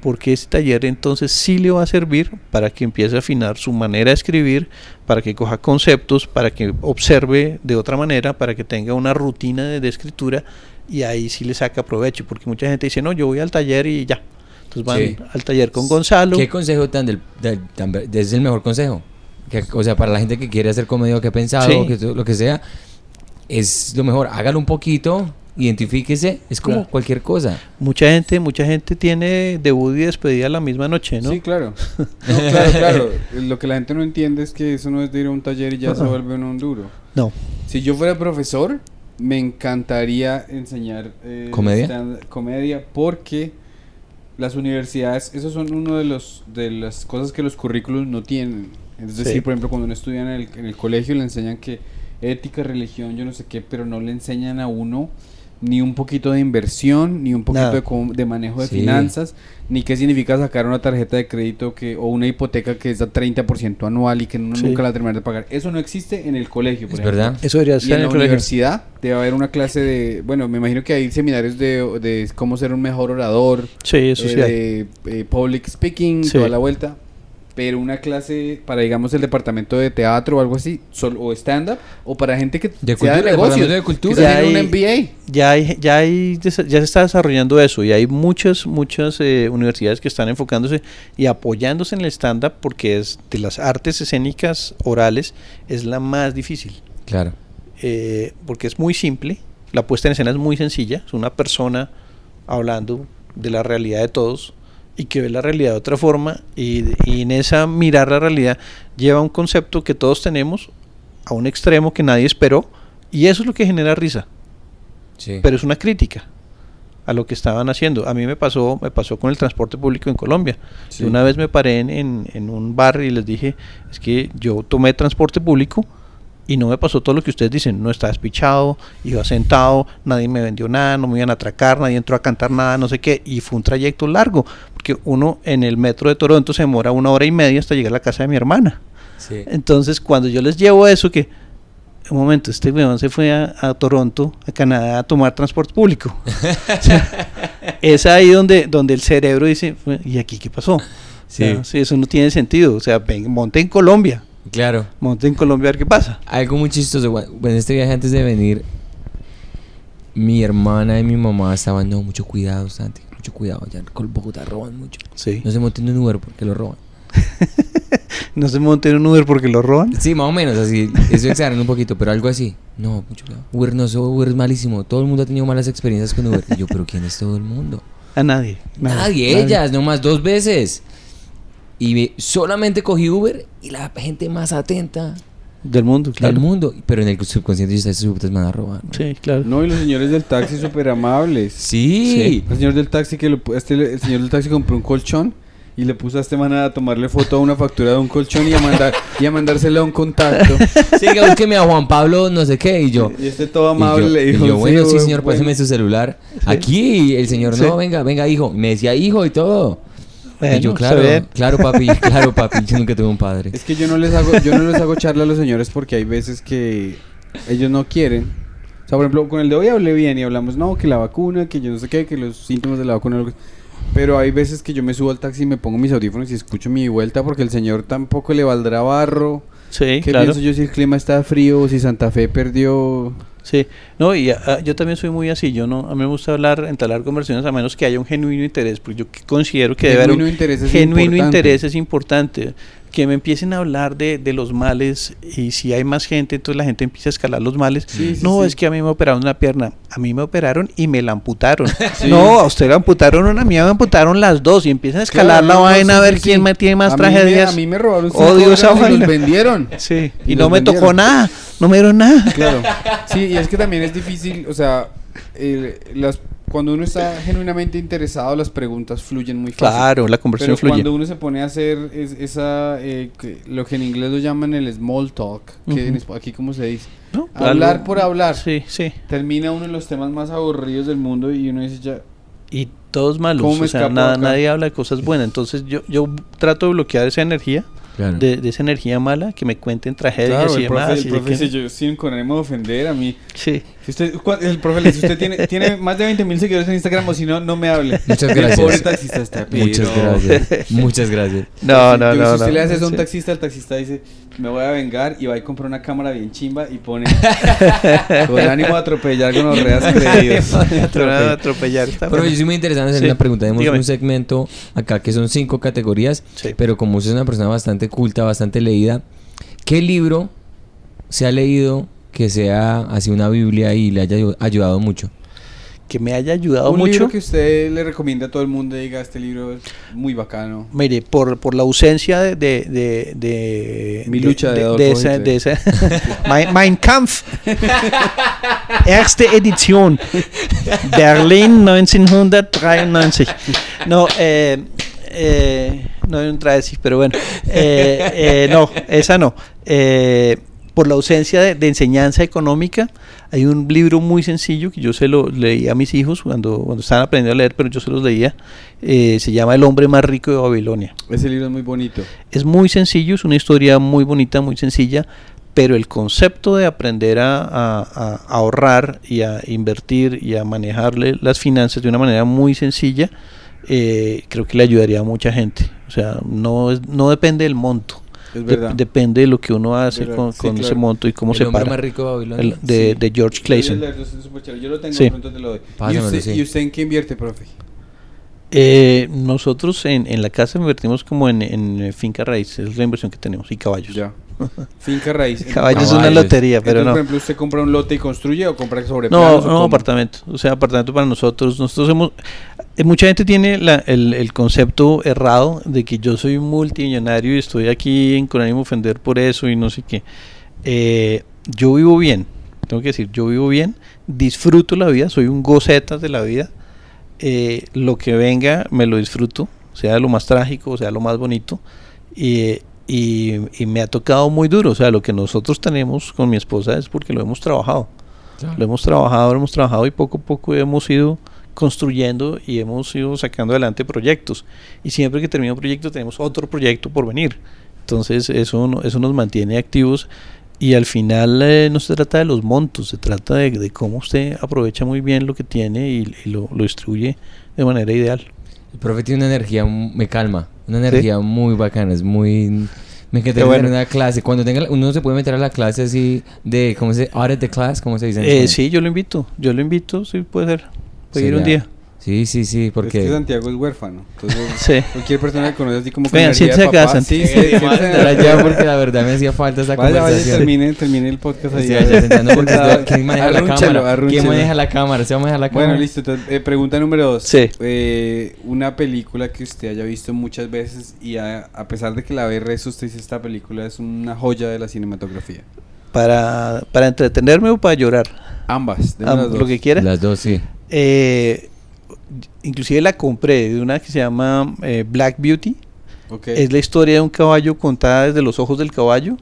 porque ese taller entonces sí le va a servir para que empiece a afinar su manera de escribir, para que coja conceptos, para que observe de otra manera, para que tenga una rutina de, de escritura y ahí sí le saca provecho, porque mucha gente dice, no, yo voy al taller y ya. Entonces van Sí. al taller con Gonzalo. ¿Qué consejo tan del, del- tan es el mejor consejo? Que, o sea, para la gente que quiere hacer comedia que ha pensado, Sí. que lo que sea, es lo mejor. Hágalo un poquito, identifíquese, es como Claro. cualquier cosa. Mucha gente, mucha gente tiene debut y despedida la misma noche, ¿no? Sí, claro. No, claro, claro. Lo que la gente no entiende es que eso no es de ir a un taller y ya se vuelve uno un duro. No. Si yo fuera profesor, me encantaría enseñar eh, ¿Comedia? stand- comedia porque las universidades, esos son uno de los de las cosas que los currículos no tienen. Es Sí. decir, por ejemplo, cuando uno estudia en el, en el colegio le enseñan que ética, religión, yo no sé qué, pero no le enseñan a uno ni un poquito de inversión, ni un poquito de, de manejo de Sí. finanzas, ni qué significa sacar una tarjeta de crédito que o una hipoteca que es a 30% anual y que uno Sí. nunca la termina de pagar. Eso no existe en el colegio, por Es ejemplo. verdad. Eso debería Y ser en en la colegio. universidad debe haber una clase de, bueno, me imagino que hay seminarios de, de cómo ser un mejor orador, Sí, eso eh, de eh, public speaking, Sí. toda la vuelta, pero una clase para, digamos, el departamento de teatro o algo así, sol- o stand-up, o para gente que De sea cultura, de negocios, de cultura. que Ya de un hay- MBA. ya hay, ya hay, ya se está desarrollando eso y hay muchas, muchas eh, universidades que están enfocándose y apoyándose en el stand-up porque es de las artes escénicas orales es la más difícil Claro. eh, porque es muy simple, la puesta en escena es muy sencilla, es una persona hablando de la realidad de todos y que ve la realidad de otra forma y, y en esa mirar la realidad lleva un concepto que todos tenemos a un extremo que nadie esperó y eso es lo que genera risa Sí. pero es una crítica a lo que estaban haciendo. A mí me pasó, me pasó con el transporte público en Colombia. Sí. Una vez me paré en, en- en un bar y les dije, es que yo tomé transporte público y no me pasó todo lo que ustedes dicen. No estaba despichado, iba sentado, nadie me vendió nada, no me iban a atracar, nadie entró a cantar nada, no sé qué. Y fue un trayecto largo, porque uno en el metro de Toronto se demora una hora y media hasta llegar a la casa de mi hermana. Sí. Entonces, cuando yo les llevo eso, que un momento, este weón se fue a, a Toronto, a Canadá, a tomar transporte público. O sea, es ahí donde, donde el cerebro dice, "Fue- ¿y aquí qué pasó? O sea, Sí. sí, eso no tiene sentido. O sea, ven, monte en Colombia, Claro. monte en Colombia a ver qué pasa. Algo muy chistoso. En este viaje antes de venir, mi hermana y mi mamá estaban, no, mucho cuidado, Santi. Mucho cuidado. Ya en Bogotá roban mucho. Sí. No se monten en un Uber porque lo roban. No se monte en un Uber porque lo roban. Sí, más o menos así. Eso exagerando un poquito, pero algo así. No, mucho cuidado. Uber no, eso Uber es malísimo. Todo el mundo ha tenido malas experiencias con Uber. Y yo, pero ¿quién es todo el mundo? A nadie. Nadie, ellas, nomás dos veces. Y me- solamente cogí Uber y la gente más atenta Del mundo, claro. del mundo. Pero en el subconsciente yo estos putas me van a robar. ¿no? Sí, claro. No, y los señores del taxi súper amables. Sí. El señor del taxi que lo, este, el señor del taxi compró un colchón y le puso a este man a tomarle foto a una factura de un colchón y a mandar y a mandársela a un contacto. Sí, que búsqueme a Juan Pablo, no sé qué. Y yo. Y este todo y yo- amable le y dijo, yo, bueno, sí, bueno, señor, bueno". páseme su celular. Aquí, el señor, Sí. no, venga, venga, hijo. Me decía hijo y todo. Bueno, y yo, claro, bien. claro, papi, claro, papi. Yo nunca tuve un padre. Es que yo no les hago yo no les hago charla a los señores porque hay veces que ellos no quieren O sea, por ejemplo, con el de hoy hablé bien y hablamos, no, que la vacuna, que yo no sé qué, que los síntomas de la vacuna. lo que- Pero hay veces que yo me subo al taxi y me pongo mis audífonos y escucho mi vuelta porque el señor tampoco le valdrá barro. Sí, ¿Qué claro. pienso yo si el clima está frío o si Santa Fe perdió? Sí, no, y ah, yo también soy muy así, yo no, a mí me gusta hablar, entablar conversaciones a menos que haya un genuino interés, porque yo considero que debe haber un interés es genuino importante. interés es importante, que me empiecen a hablar de, de los males y si hay más gente, entonces la gente empieza a escalar los males. Sí, sí, no, sí. es que a mí me operaron una pierna, a mí me operaron y me la amputaron. No, a usted la amputaron una, a mí me amputaron las dos y empiezan a escalar Claro, la vaina a ver quién me tiene más tragedias. a mí me robaron esa órganos y los vendieron. Sí, Y y, los no me tocó nada, no me dieron nada. Claro. Sí, y es que también es difícil, o sea, las, cuando uno está genuinamente interesado, las preguntas fluyen muy fácil. Claro, la conversación Pero fluye. cuando uno se pone a hacer es- esa, eh, que- lo que en inglés lo llaman el small talk, que en Ujú. esp- aquí como se dice, ¿no? hablar por hablar, Sí, sí. termina uno de los temas más aburridos del mundo y uno dice ya, Y todos malos. ¿Cómo me O sea, nada- nadie habla de cosas buenas. Entonces yo, yo trato de bloquear esa energía, Claro. de, de esa energía mala, que me cuenten tragedias claro, y el profe, demás. el y profe que- dice, yo sin con ánimo de ofender a mí. Sí. Si usted, el profe le dice, usted tiene, tiene más de 20 mil seguidores en Instagram o si no, no me hable. Muchas El gracias. pobre taxista está Muchas gracias. Muchas gracias. No, no, no. Si usted no. le hace eso a un Sí. taxista, el taxista dice, me voy a vengar y va y compra una cámara bien chimba y pone con ánimo de atropellar con los reas creídos. Atropellar, Pero yo soy muy interesado en hacer Sí. una pregunta. Tenemos Dígame. un segmento acá que son cinco categorías, Sí. pero como usted es una persona bastante culta, bastante leída, ¿qué libro se ha leído que sea así una Biblia y le haya ayu- ayudado mucho? Que me haya ayudado un mucho. libro que usted le recomienda a todo el mundo y diga, este libro es muy bacano. Mire, por, por la ausencia de... de, de, de Mi lucha de de, de esa, de esa mein, mein Kampf. Erste Edition. Berlin 1993. No, eh, eh, no hay un traje así, pero bueno. Eh, eh, no, esa no. Eh, por la ausencia de, de enseñanza económica, hay un libro muy sencillo que yo se lo leí a mis hijos cuando, cuando estaban aprendiendo a leer, pero yo se los leía. eh, se llama El hombre más rico de Babilonia. Ese libro es muy bonito. Es muy sencillo, es una historia muy bonita, muy sencilla, pero el concepto de aprender a, a- a ahorrar y a invertir y a manejarle las finanzas de una manera muy sencilla, eh, creo que le ayudaría a mucha gente. O sea, no, es- no depende del monto, de- depende de lo que uno hace Verdad, con, sí, con ese monto y cómo el se para. más rico de Babilonia. El- de, Sí. de George Clayson. Yo lo tengo, Sí. pronto te lo doy. ¿Y Pásamelo, usted, sí. ¿Y usted en qué invierte, profe? Eh, nosotros en, en la casa invertimos como en, en eh, finca raíz, es la inversión que tenemos, y caballos. Ya. Finca raíz. Caballos es una lotería, pero Entonces, no. por ejemplo, ¿usted compra un lote y construye o compra sobre No, no, apartamento. O sea, apartamento para nosotros. Nosotros hemos. eh, mucha gente tiene la- el, el concepto errado de que yo soy un multimillonario y estoy aquí en con ánimo de ofender por eso y no sé qué. Eh, yo vivo bien. Tengo que decir, yo vivo bien. Disfruto la vida. Soy un gocetas de la vida. Eh, lo que venga me lo disfruto. Sea lo más trágico, sea lo más bonito. Y, y, y me ha tocado muy duro. O sea, lo que nosotros tenemos con mi esposa es porque lo hemos trabajado. Lo hemos trabajado, lo hemos trabajado y poco a poco hemos ido construyendo y hemos ido sacando adelante proyectos. Y siempre que termina un proyecto tenemos otro proyecto por venir. Entonces eso, eso nos mantiene activos y al final eh, no se trata de los montos, se trata de, de cómo usted aprovecha muy bien lo que tiene y, y lo, lo distribuye de manera ideal. El profe tiene una energía, me calma, una ¿Sí? energía muy bacana, es muy... Me Qué encantaría bueno. una clase. Cuando tenga, uno se puede meter a la clase así de, ¿cómo se dice? Audit the class, ¿cómo se dice? en Eh, sí, yo lo invito, yo lo invito, sí puede ser, puede ir un día. Sí, sí, sí, Es que porque... Santiago es huérfano. Entonces, Sí. cualquier persona que conoce así como de siéntese acá, papá, Santi. Sí, sí, siéntese vamos a acá. entrar allá porque la verdad me hacía falta esa Vaya, vaya, conversación. termine, termine el podcast Sí, sentando porque esto- ¿Quién maneja la cámara? ¿Quién maneja la cámara? ¿Se va a manejar la cámara? Bueno, listo. entonces, eh, pregunta número dos. Sí. Eh, una película que usted haya visto muchas veces y a, a pesar de que la ve rezo, usted dice esta película es una joya de la cinematografía. Para, para entretenerme o para llorar, Ambas, deme Ah, las dos. lo que quiera. Las dos, sí. Eh, inclusive la compré de una que se llama eh, Black Beauty. Ok. Es la historia de un caballo contada desde los ojos del caballo.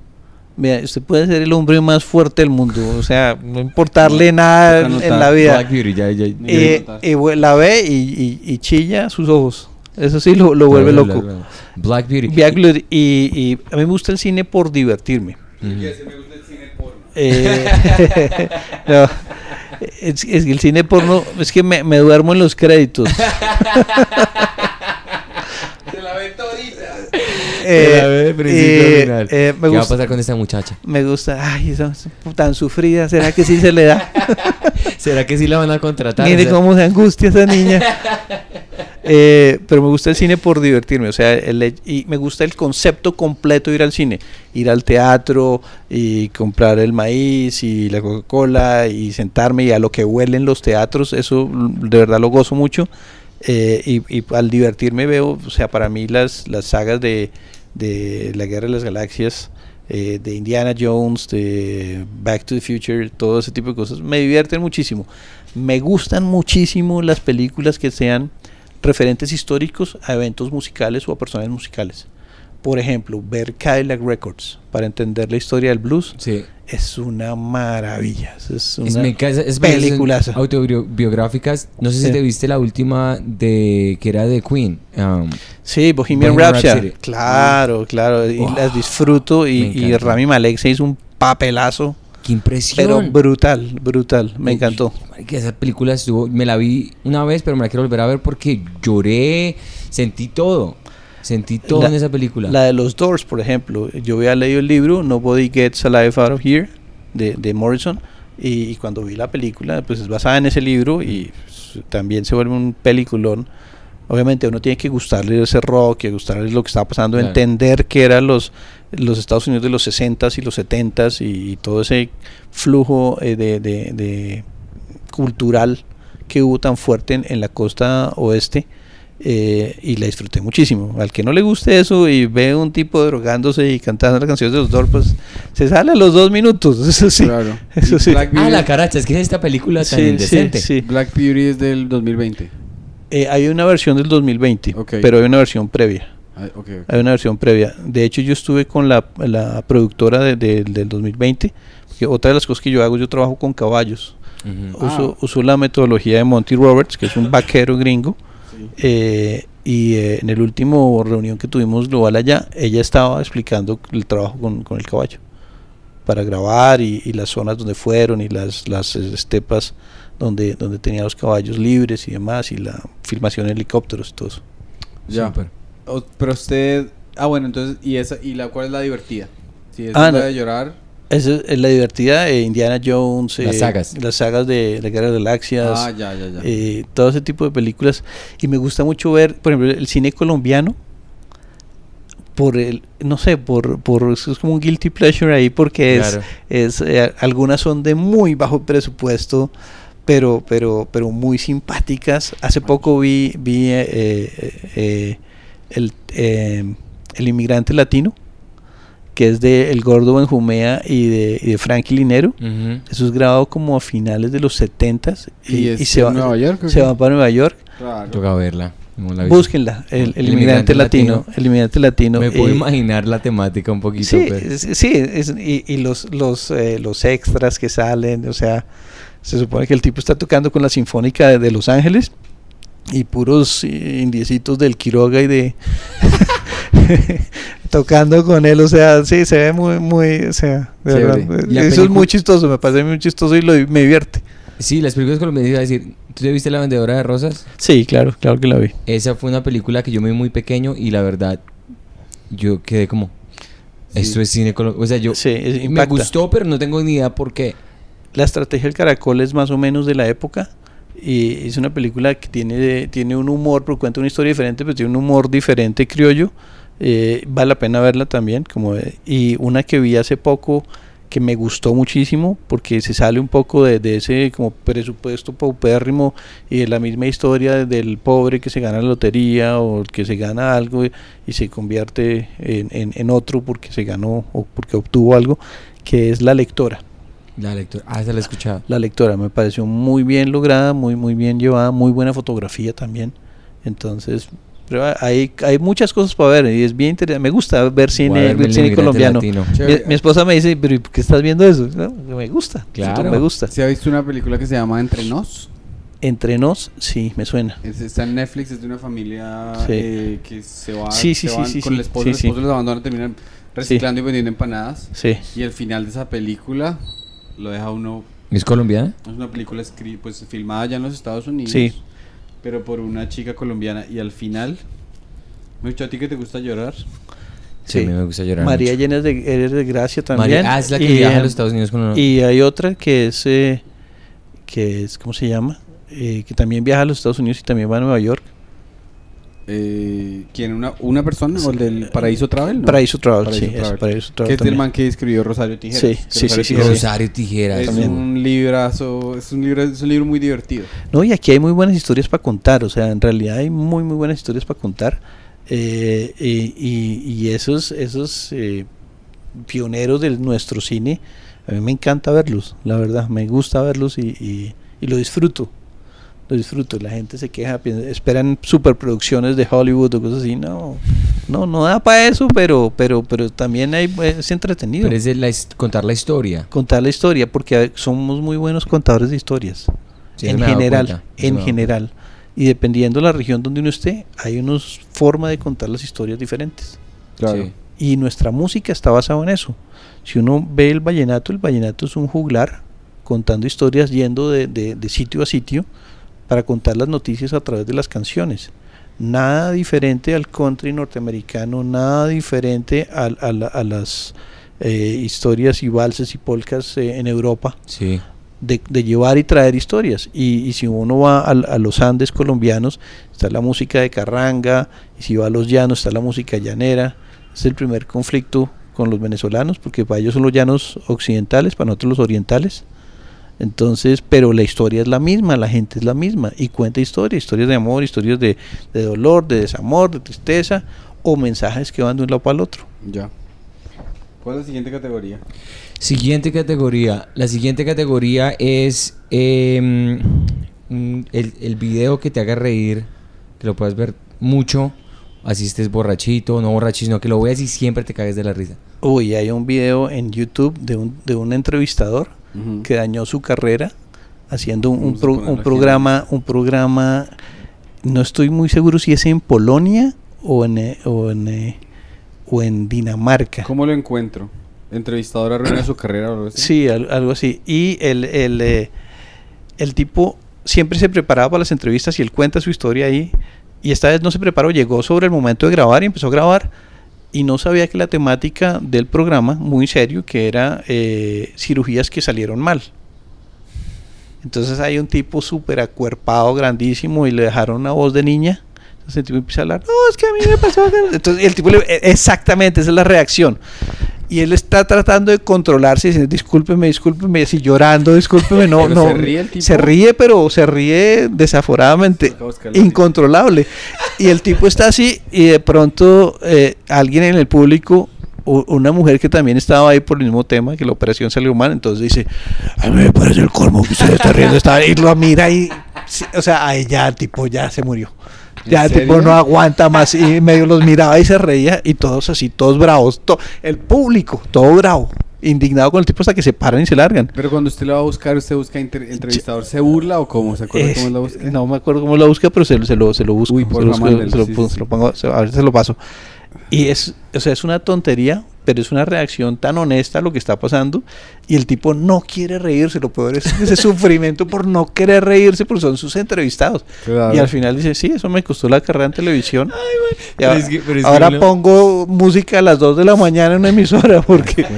Vea, usted puede ser el hombre más fuerte del mundo, o sea, no importarle nada en, la vida. Black Beauty, ya, ya. Eh, bu- la ve y, y- y chilla sus ojos. Eso sí lo, lo vuelve Black- loco. Black- Black Beauty. Black Beauty. Y, y a mí me gusta el cine por divertirme. Ujú. me gusta el cine porno. Eh, no. Es, es que el cine porno, es que me, me duermo en los créditos. Se la ve todita. Eh, La ve de principio a eh, final. eh, me ¿Qué va a pasar con esta muchacha? me gusta, ay, esa es tan sufrida, ¿será que sí se le da? ¿Será que sí la van a contratar? Mire O sea, cómo se angustia esa niña. Eh, pero me gusta el cine por divertirme, o sea, el y me gusta el concepto completo de ir al cine, ir al teatro y comprar el maíz y la Coca-Cola y sentarme y a lo que huelen los teatros, eso de verdad lo gozo mucho. Eh, y, y al divertirme veo, o sea, para mí las, las sagas de, de La Guerra de las Galaxias, eh, de Indiana Jones, de Back to the Future, todo ese tipo de cosas, me divierten muchísimo. Me gustan muchísimo las películas que sean referentes históricos a eventos musicales o a personajes musicales. Por ejemplo, ver Cadillac Records para entender la historia del blues Sí. es una maravilla. Es una es- peliculaza. son Autobiográficas. No sé si Sí. te viste la última de que era de Queen. um, Sí, Bohemian, Bohemian Rhapsody. Rhapsody. Claro, claro. Y las disfruto. Y, y. Rami Malek se hizo un papelazo. ¡Qué impresión! Pero brutal, brutal. Me encantó. marica, esa película estuvo, me la vi una vez, pero me la quiero volver a ver porque lloré, sentí todo, sentí todo La- en esa película. La de los Doors, por ejemplo. Yo había leído el libro Nobody Gets Alive Out of Here de, de Morrison. Y, y cuando vi la película, pues es basada en ese libro y pues, también se vuelve un peliculón. Obviamente uno tiene que gustarle ese rock y gustarle lo que estaba pasando, Claro. entender que eran los, los Estados Unidos de los 60s y los 70s y, y todo ese flujo eh, de, de- de cultural que hubo tan fuerte en, en la costa oeste eh, y la disfruté muchísimo. Al que no le guste eso y ve un tipo drogándose y cantando las canciones de los Doors, pues se sale a los dos minutos, eso sí. Claro. Eso sí. Black ah, la caracha, es que esta película tan Sí, sí, indecente. sí. Black Beauty es del 2020. Eh, hay una versión del 2020, Ok. pero hay una versión previa. Ah. Hay una versión previa. De hecho, yo estuve con la, la productora de- de- del 2020, porque otra de las cosas que yo hago, yo trabajo con caballos. Ujú. Uso, uso la metodología de Monty Roberts, que es un vaquero gringo. Sí. eh, y eh, en el último reunión que tuvimos global allá, ella estaba explicando el trabajo con, con el caballo para grabar y, y las zonas donde fueron y las, las eh, estepas donde, donde tenía los caballos libres y demás y la filmación en helicópteros y todo eso. Ya. Súper. O- pero usted. Ah, bueno, entonces. ¿Y esa y la cuál es la divertida? Si es Ah, la no. de llorar. Esa es la divertida, eh, Indiana Jones, Las eh, sagas. las sagas de la Guerra de las Galaxias, Ah, ya, ya, ya. eh, todo ese tipo de películas. Y me gusta mucho ver, por ejemplo, el cine colombiano. Por el, no sé, por, por es como un guilty pleasure ahí, porque es, Claro. es eh, algunas son de muy bajo presupuesto, pero, pero, pero muy simpáticas. Hace poco vi, vi eh, eh, eh, el, eh, el inmigrante latino, que es de El Gordo Benjumea y de, y de Frankie Linero. Ujú. Eso es grabado como a finales de los 70s y, ¿Y se, va, Nueva York o se va para Nueva York. Claro. Toca verla. no. Búsquenla, el, el El inmigrante inmigrante latino, latino. el inmigrante latino. Me puedo eh, imaginar la temática un poquito. Sí, pero- es- sí, es- y, y los los eh, los extras que salen, o sea, se supone que el tipo está tocando con la Sinfónica de, de Los Ángeles y puros eh, indiecitos del Quiroga y de tocando con él, o sea, sí, se ve muy muy, o sea, de Chévere. verdad, ¿Y la eso es muy chistoso, me parece muy chistoso y lo, me divierte. Sí, las películas colombianas iba a decir, ¿tú te viste La Vendedora de Rosas? Sí, claro, claro que la vi. Esa fue una película que yo me vi muy pequeño y la verdad, yo quedé como, Sí. esto es cine colombiano. O sea, yo Sí, me impacta. gustó, pero no tengo ni idea por qué. La estrategia del caracol es más o menos de la época y es una película que tiene, tiene un humor, pero cuenta una historia diferente, pero tiene un humor diferente criollo. Eh, vale la pena verla también. Como y una que vi hace poco que me gustó muchísimo porque se sale un poco de, ese como presupuesto paupérrimo y de la misma historia del pobre que se gana la lotería o que se gana algo y, y se convierte en, en- en otro porque se ganó o porque obtuvo algo, que es La Lectora. La lectura, ah, esa la he escuchado. La lectora me pareció muy bien lograda, muy muy bien llevada, muy buena fotografía también. Entonces, pero hay, hay muchas cosas para ver y es bien interesante. Me gusta ver cine, ver cine colombiano. Mi, mi esposa me dice, pero ¿y por qué estás viendo eso? No, me gusta, Claro. me gusta. ¿Se ha visto una película que se llama Entre Nos? Entre nos, sí, me suena. Es- está en Netflix, es de una familia Sí. eh, que se va Sí, sí, se sí, van sí, con sí, el esposo, sí, el sí. esposo los abandona, terminan reciclando y vendiendo empanadas. Sí. Y el final de esa película lo deja uno ¿Es colombiana? Es una película escri- pues filmada ya en los Estados Unidos. Sí. Pero por una chica colombiana. Y al final, mucho a ti que te gusta llorar. Sí, a mí me gusta llorar María mucho. llena de, eres de gracia también. María- ah, es la que Y, viaja a eh, los Estados Unidos con una- Y hay otra que es, eh, que es, ¿cómo se llama? Eh, que también viaja a los Estados Unidos y también va a Nueva York. Eh, ¿Quién? Una, ¿Una persona? ¿O el del Paraíso Travel? no? Paraíso Travel, Paraíso sí, es. Paraíso Travel Que es del man que escribió Rosario Tijeras. Sí, sí, Rosario sí, Rosario Tijeras. Es también. un librazo, es un libro, es un libro muy divertido. No, y aquí hay muy buenas historias para contar, o sea, en realidad hay muy, muy buenas historias para contar. Eh, y, y- y esos, esos eh, pioneros de nuestro cine, a mí me encanta verlos, la verdad, me gusta verlos y, y- y lo disfruto. Lo disfruto, la gente se queja, piensa- esperan superproducciones de Hollywood o cosas así, no, no, no da para eso, pero, pero, pero también hay, es entretenido Pero es de la contar la historia. contar la historia, porque somos muy buenos contadores de historias Sí, en general, cuenta, en general. Y dependiendo de la región donde uno esté, hay una forma de contar las historias diferentes. Sí. Y nuestra música está basada en eso. Si uno ve el vallenato, el vallenato es un juglar contando historias yendo de, de- de sitio a sitio para contar las noticias a través de las canciones. Nada diferente al country norteamericano, nada diferente a, la- a las eh, historias y valses y polcas eh, en Europa Sí. de, de llevar y traer historias. Y, y si uno va al- a, los Andes colombianos, está la música de carranga, y si va a los llanos, está la música llanera. Es el primer conflicto con los venezolanos, porque para ellos son los llanos occidentales, para nosotros los orientales. Entonces, pero la historia es la misma, la gente es la misma, y cuenta historias, historias de amor, historias de, de dolor, de desamor, de tristeza, o mensajes que van de un lado para el otro. Ya. ¿Cuál es la siguiente categoría? Siguiente categoría. La siguiente categoría es mm, el, el video que te haga reír, que lo puedas ver mucho, así estés borrachito, no borrachito, sino que lo veas y siempre te cagues de la risa. Uy, hay un video en YouTube de un, de un entrevistador Que dañó su carrera haciendo un, un pro- aquí. programa, un programa, no estoy muy seguro si es en Polonia o en, eh, o en, eh, o en Dinamarca. ¿Cómo lo encuentro? ¿Entrevistador arruina su carrera o algo así? Sí, al- algo así. Y el, el, eh, el tipo siempre se preparaba para las entrevistas y él cuenta su historia ahí. Y esta vez no se preparó, llegó sobre el momento de grabar y empezó a grabar. Y no sabía que la temática del programa, muy serio, que era eh, cirugías que salieron mal. Entonces hay un tipo súper acuerpado, grandísimo, y le dejaron una voz de niña. Entonces el tipo empieza a hablar, no, es que a mí me pasó. que-". Entonces el tipo, le- e- exactamente, esa es la reacción. Y él está tratando de controlarse, diciendo, discúlpeme, discúlpeme, así llorando, discúlpeme, no, ¿Pero no. se ríe el tipo? Se ríe, pero se ríe desaforadamente, incontrolable. Y el tipo está así, y de pronto eh, alguien en el público, una mujer que también estaba ahí por el mismo tema, que la operación salió mal, entonces dice, a mí me parece el colmo que usted está riendo, está, y lo mira y, sí, o sea, ahí ya el tipo ya se murió. ¿En Ya el tipo no aguanta más y medio los miraba y se reía y todos así, todos bravos, to- el público, todo bravo, indignado con el tipo hasta que se paran y se largan. Pero cuando usted lo va a buscar, ¿usted busca entrevistador? ¿Se burla o cómo? ¿Se acuerda Es- cómo la búsqueda? no me acuerdo cómo la busca, pero se, lo- se lo, se lo busco. Uy, se lo, busco, mándelo, se lo se lo pongo, se- a ver, se lo paso. Y es, o sea, es una tontería, pero es una reacción tan honesta a lo que está pasando. Y el tipo no quiere reírse, lo peor es ese sufrimiento por no querer reírse, porque son sus entrevistados. Claro. Y al final dice, sí, eso me costó la carrera en televisión. Y Pero ahora es que- pero es que ahora uno- pongo música a las 2 de la mañana en una emisora, porque...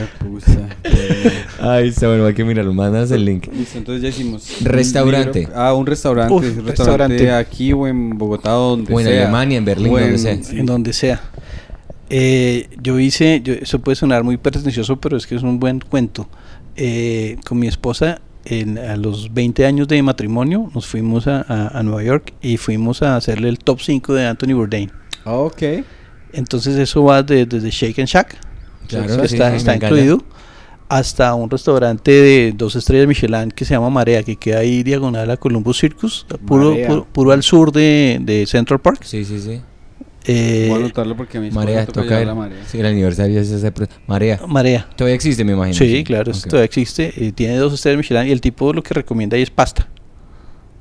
Ay, está bueno, hay que mirarlo. Mandas el link. Listo, entonces ya hicimos. un Restaurante. libro- Ah, un restaurante. Uf, un restaurante, restaurante. aquí o en Bogotá, donde O en sea. Alemania, en Berlín, O donde sea. en donde sea. Eh, yo hice, yo- eso puede sonar muy pretencioso, pero es que es un buen cuento. Eh, con mi esposa, en, a los 20 años de matrimonio, nos fuimos a, a- a Nueva York y fuimos a hacerle el top 5 de Anthony Bourdain. Ok. Entonces eso va de- desde Shake and Shack, Claro, eso sí, está, sí, incluido, hasta un restaurante de dos estrellas Michelin que se llama Marea, que queda ahí diagonal a Columbus Circus, puro, puro, puro al sur de, de Central Park. Sí, sí, sí. Eh, Voy a anotarlo porque a Marea, toca el, la marea. sí, el aniversario es ese. Marea. Marea. Todavía existe, me imagino. Sí, claro, eso Ok. todavía existe. eh, tiene dos estrellas Michelin y el tipo lo que recomienda ahí es pasta.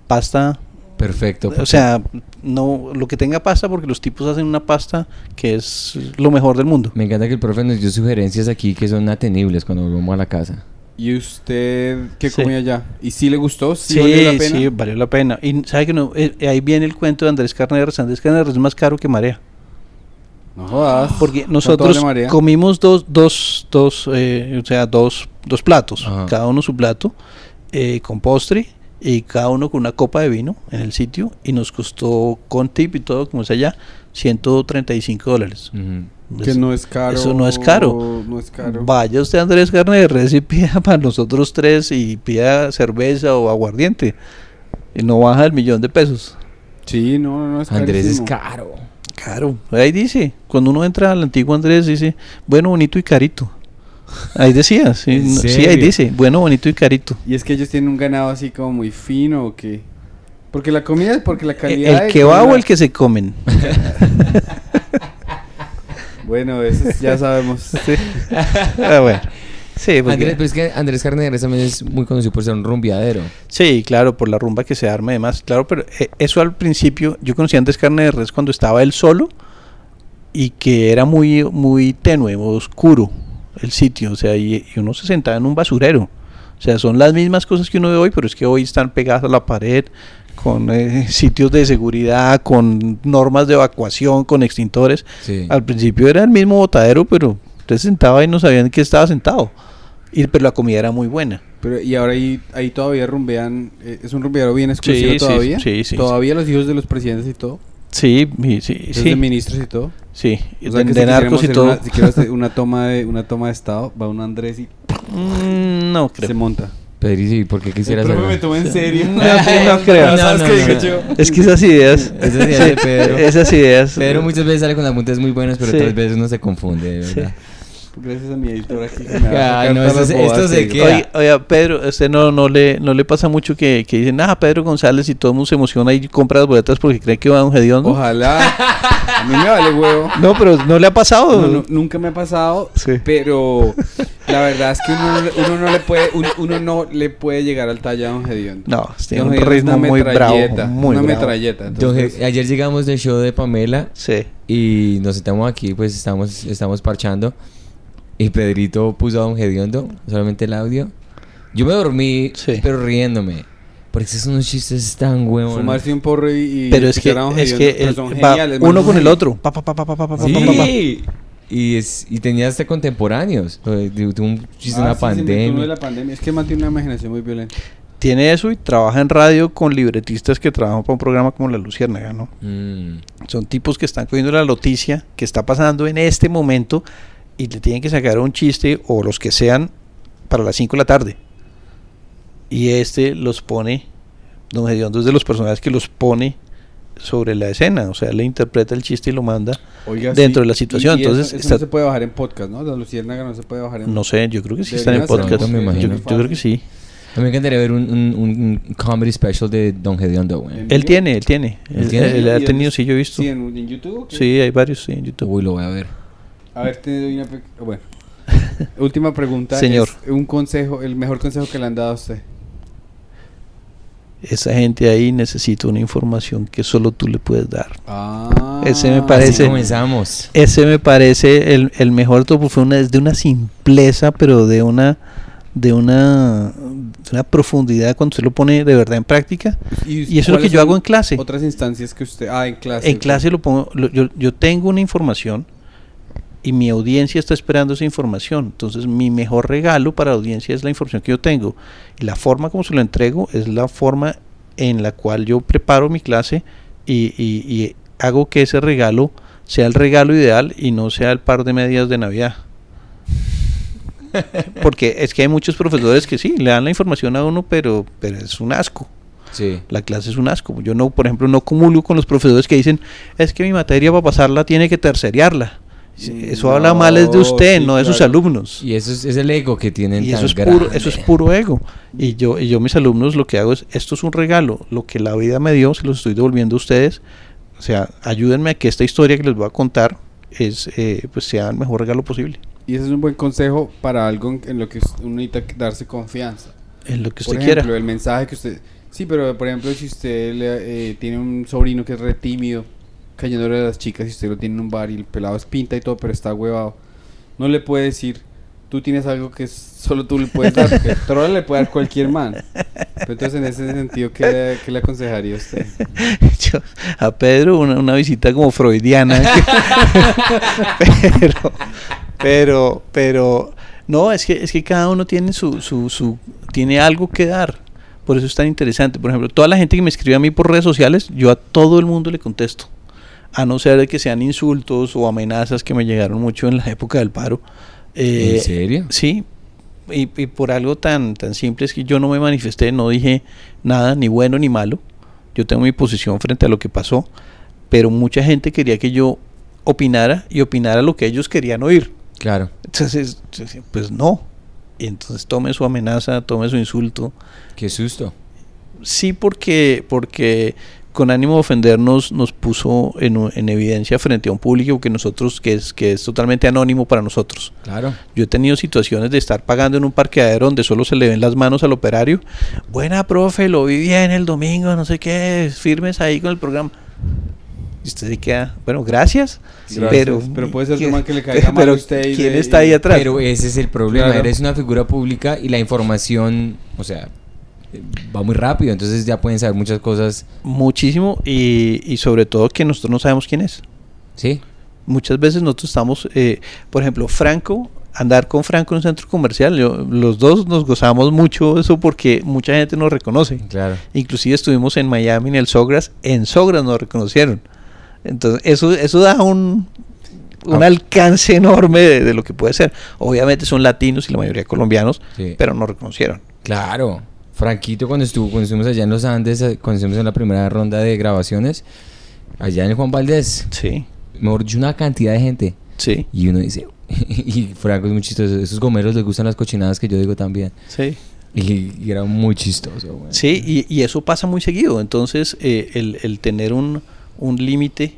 Pasta, Perfecto. o sea, no lo que tenga pasta porque los tipos hacen una pasta que es lo mejor del mundo. Me encanta que el profe nos dio sugerencias aquí que son atenibles cuando volvamos a la casa. ¿Y usted qué Sí. comía allá? ¿Y sí le gustó? ¿Sí, Sí, valió la pena? sí, valió la pena. Y sabe que no, Eh, ahí viene el cuento de Andrés Carneros. Andrés Carneros es más caro que Marea. No jodas. Porque ¿Cuánto nosotros comimos dos, dos, dos, eh, o sea, dos, dos platos, Ajá. cada uno su plato, eh, con postre y cada uno con una copa de vino en el sitio y nos costó con tip y todo como es allá 135 dólares. Ujú. Que no es caro. Eso no es caro. No es caro. Vaya usted Andrés Carne de Res y pida para nosotros tres y pida cerveza o aguardiente y no baja el millón de pesos. Sí, no, no, no es Andrés es caro. Claro, ahí dice, cuando uno entra al antiguo Andrés dice, bueno, bonito y carito. Ahí decía, sí, ¿En no- sí, ahí dice, bueno, bonito y carito. Y es que ellos tienen un ganado así como muy fino o qué. Porque la comida es porque la ¿El, calidad. el que va o el que se comen? Bueno, eso es- ya sabemos. Sí. Ah, bueno. Sí, porque- Andrés, pero es que Andrés Carneros también es muy conocido por ser un rumbeadero. sí, claro, por la rumba que se arma además. Claro, pero eh, eso al principio, yo conocí a Andrés Carne de Res cuando estaba él solo y que era muy, muy tenue, oscuro el sitio, o sea, y, y uno se sentaba en un basurero. O sea, son las mismas cosas que uno ve hoy, pero es que hoy están pegadas a la pared, con eh, sitios de seguridad, con normas de evacuación, con extintores. Sí. Al principio era el mismo botadero, pero usted se sentaba y no sabían que estaba sentado. Y, pero la comida era muy buena. Pero, y ahora ahí, ahí todavía rumbean. eh, es un rumbeadero bien exclusivo sí, todavía. sí, sí, Todavía los hijos de los presidentes y todo. Sí, sí, sí. de ministros y todo. sí. O sea de, que de si narcos y todo. Una, si quiero hacer una toma de una toma de estado, va un Andrés y Mm, no creo. se monta. Pedrito, ¿y por qué quisieras El profe hacer? me toma en serio. No, no creo. ¿Sabes No, qué no, digo no. yo? Es que esas ideas. Esas ideas de Pedro. Esas ideas. Pedro muchas veces sale con apuntes muy buenos, pero Sí. otras veces uno se confunde, de Sí. Gracias a mi editor aquí. que me a no, esto se- esto queda. Oiga, oiga, Pedro, usted no, no, le, no le pasa mucho que, que dicen, ah, Pedro González y todo el mundo se emociona y compra las boletas porque cree que va a un hediondo. Ojalá. A mí me vale huevo. No, pero no le ha pasado. No, no, nunca me ha pasado, Sí. pero la verdad es que uno, uno no le puede uno, uno no le puede llegar al talla de Don Gediondo. No, tiene un ritmo muy bravo. metralleta, Muy una bravo. metralleta. Entonces- ayer llegamos del show de Pamela Sí. y nos sentamos aquí, pues estamos, estamos parchando. Y Pedrito puso a un hediondo, solamente el audio. Yo me dormí, sí. pero riéndome. Porque esos son unos chistes tan huevos. Fumarse un porro y. Pero es que. Es que uno con el otro. Pa, pa, pa, sí. Y, es, y tenía hasta contemporáneos. Tuvo un chiste ah, la sí, pandemia. de la pandemia. Es que mantiene una imaginación muy violenta. Tiene eso y trabaja en radio con libretistas que trabajan para un programa como La Luciérnaga, ¿no? Mm. Son tipos que están cogiendo la noticia que está pasando en este momento y le tienen que sacar un chiste o los que sean para las 5 de la tarde. Y este los pone, Don Gediondo es de los personajes que los pone sobre la escena, o sea, le interpreta el chiste y lo manda. Oiga, Dentro de la y- situación, y eso- entonces eso está- no se puede bajar en podcast, ¿no? La Luciérnaga no se puede bajar en No sé, yo creo que sí está en podcast. hacerlo, me Yo, imagino. yo creo que sí. A mí me encantaría ver un, un, un- comedy special de Don Gediondo, güey. Él tiene, él tiene. ¿Él Él, tiene? él ha ¿Y tenido, sí, yo he visto. Sí, en, en YouTube. Sí, hay varios sí, en YouTube. Uy, lo voy a ver. A ver, te doy una. Bueno. Última pregunta. Señor. es un consejo, el mejor consejo que le han dado a usted. Esa gente ahí necesita una información que solo tú le puedes dar. Ah. Ese me Así parece- comenzamos. Ese me parece el, el mejor topo. Fue una, es de una simpleza, pero de una de una, de una profundidad cuando usted lo pone de verdad en práctica. Y eso es lo que yo hago en clase. Otras instancias que usted. Ah, en clase. En clase lo pongo, lo- yo, yo tengo una información y mi audiencia está esperando esa información. Entonces mi mejor regalo para la audiencia es la información que yo tengo. Y la forma como se lo entrego es la forma en la cual yo preparo mi clase y, y- y hago que ese regalo sea el regalo ideal y no sea el par de medias de Navidad. Porque es que hay muchos profesores que sí, le dan la información a uno, pero, pero es un asco Sí. la clase es un asco. Yo no, por ejemplo, no comulgo con los profesores que dicen, es que mi materia para pasarla tiene que terceriarla. Eso habla mal es de usted, sí, no de sus claro. alumnos. Y eso es, es el ego que tienen Y tan eso es puro, eso es puro ego. Y yo, y yo mis alumnos lo que hago es, esto es un regalo, lo que la vida me dio, se los estoy devolviendo a ustedes. O sea, ayúdenme a que esta historia que les voy a contar es, eh, pues sea el mejor regalo posible. Y ese es un buen consejo para algo en- lo que uno necesita darse confianza. En lo que Por usted ejemplo, quiera. el mensaje que usted... Sí, pero por ejemplo, si usted le- eh, tiene un sobrino que es re tímido, cayéndole a las chicas, y usted lo tiene en un bar y el pelado es pinta y todo, pero está huevado, no le puede decir, tú tienes algo que solo tú le puedes dar, que Troll le puede dar cualquier man. Pero entonces, en ese sentido, ¿qué le, qué le aconsejaría a usted? Yo- a Pedro una, una visita como freudiana. pero, pero, pero, no, es que, es que cada uno tiene su, su, su, tiene algo que dar. Por eso es tan interesante. Por ejemplo, toda la gente que me escribe a mí por redes sociales, yo a todo el mundo le contesto. A no ser de que sean insultos o amenazas que me llegaron mucho en la época del paro. Eh, ¿En serio? Sí, y, y por algo tan, tan simple es que yo no me manifesté, no dije nada, ni bueno ni malo. Yo tengo mi posición frente a lo que pasó, pero mucha gente quería que yo opinara y opinara lo que ellos querían oír. Claro. Entonces, pues no. Y entonces tome su amenaza, tome su insulto. Qué susto. Sí, porque, porque con ánimo de ofendernos nos puso en, evidencia frente a un público que nosotros, que es, que es totalmente anónimo para nosotros. Claro. Yo he tenido situaciones de estar pagando en un parqueadero donde solo se le ven las manos al operario. Buena, profe, lo vi bien el domingo, no sé qué, firmes ahí con el programa. Y usted se queda, bueno, gracias. Gracias, pero, pero puede ser ¿quién- normal que le caiga mal a usted y ¿Quién está ahí atrás? Pero ese es el problema. Claro. Eres una figura pública y la información, o sea, va muy rápido. Entonces ya pueden saber muchas cosas. Muchísimo y, y sobre todo que nosotros no sabemos quién es. Sí. Muchas veces nosotros estamos, eh, por ejemplo, Franco, andar con Franco en un centro comercial, yo- los dos nos gozamos mucho eso porque mucha gente nos reconoce. Claro. Inclusive estuvimos en Miami en el Sogras, en Sogras nos reconocieron. Entonces, eso, eso da un, un Ah. alcance enorme de, de lo que puede ser. Obviamente son latinos y la mayoría colombianos, Sí. pero nos reconocieron. Claro. Franquito cuando estuvo, cuando estuvimos allá en los Andes, eh, cuando estuvimos en la primera ronda de grabaciones, allá en el Juan Valdés, Sí, mejor dicho, una cantidad de gente. sí, Y uno dice, y Franco es muy chistoso, esos gomeros les gustan las cochinadas que yo digo también. sí. Y, y era muy chistoso. Sí, y, y eso pasa muy seguido. Entonces, eh, el, el tener un, un límite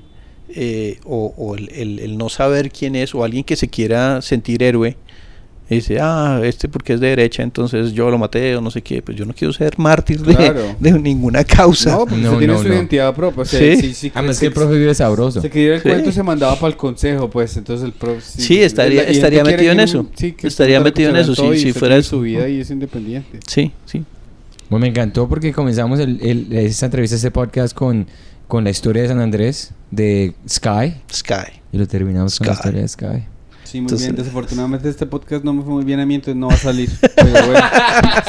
eh, o, o el, el- el no saber quién es o alguien que se quiera sentir héroe, y dice, ah, este porque es de derecha, entonces yo lo maté o no sé qué. Pues yo no quiero ser mártir de, Claro. de ninguna causa. No, porque No, usted tiene no, su no. identidad propia. O sea, Sí. sí, sí, Además se- que el profe vive sabroso. Se quería el Sí. cuento se mandaba para el consejo, pues entonces el profe... Sí, estaría- la- estaría metido en eso. sí, que Estaría metido en eso, sí, si fuera eso. su vida y es independiente. Sí, sí. Bueno, me encantó porque comenzamos el, el- esta entrevista, este podcast con, con la historia de San Andrés, de Sky, Sky. y lo terminamos con la historia de Sky. Sí, muy Entonces- bien. Desafortunadamente este podcast no me fue muy bien a mí, entonces no va a salir. Pero bueno,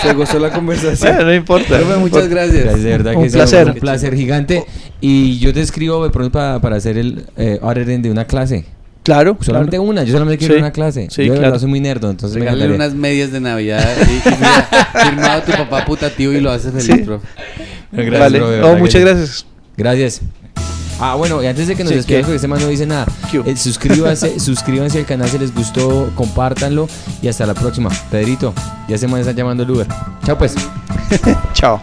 se gozó la conversación. Bueno, no importa. No muchas gracias. Gracias, de verdad Un que placer. un placer gigante. Y yo te escribo de pronto para, para hacer el eh, de una clase. Claro, Solamente claro. una, yo solamente quiero Sí. una clase. Sí, yo de claro. verdad soy muy nerdo, entonces me Regálale encantaría. unas medias de Navidad y, y mira, firmado tu papá putativo y lo hace feliz, Sí. profe. Gracias, vale. bro, No, que muchas gracias. Gracias. Ah, bueno, y antes de que nos Sí, despidamos, porque este man no dice nada, eh, suscríbanse, suscríbanse al canal si les gustó, compártanlo y hasta la próxima. Pedrito, ya se me está llamando el Uber. Chao pues. Chao.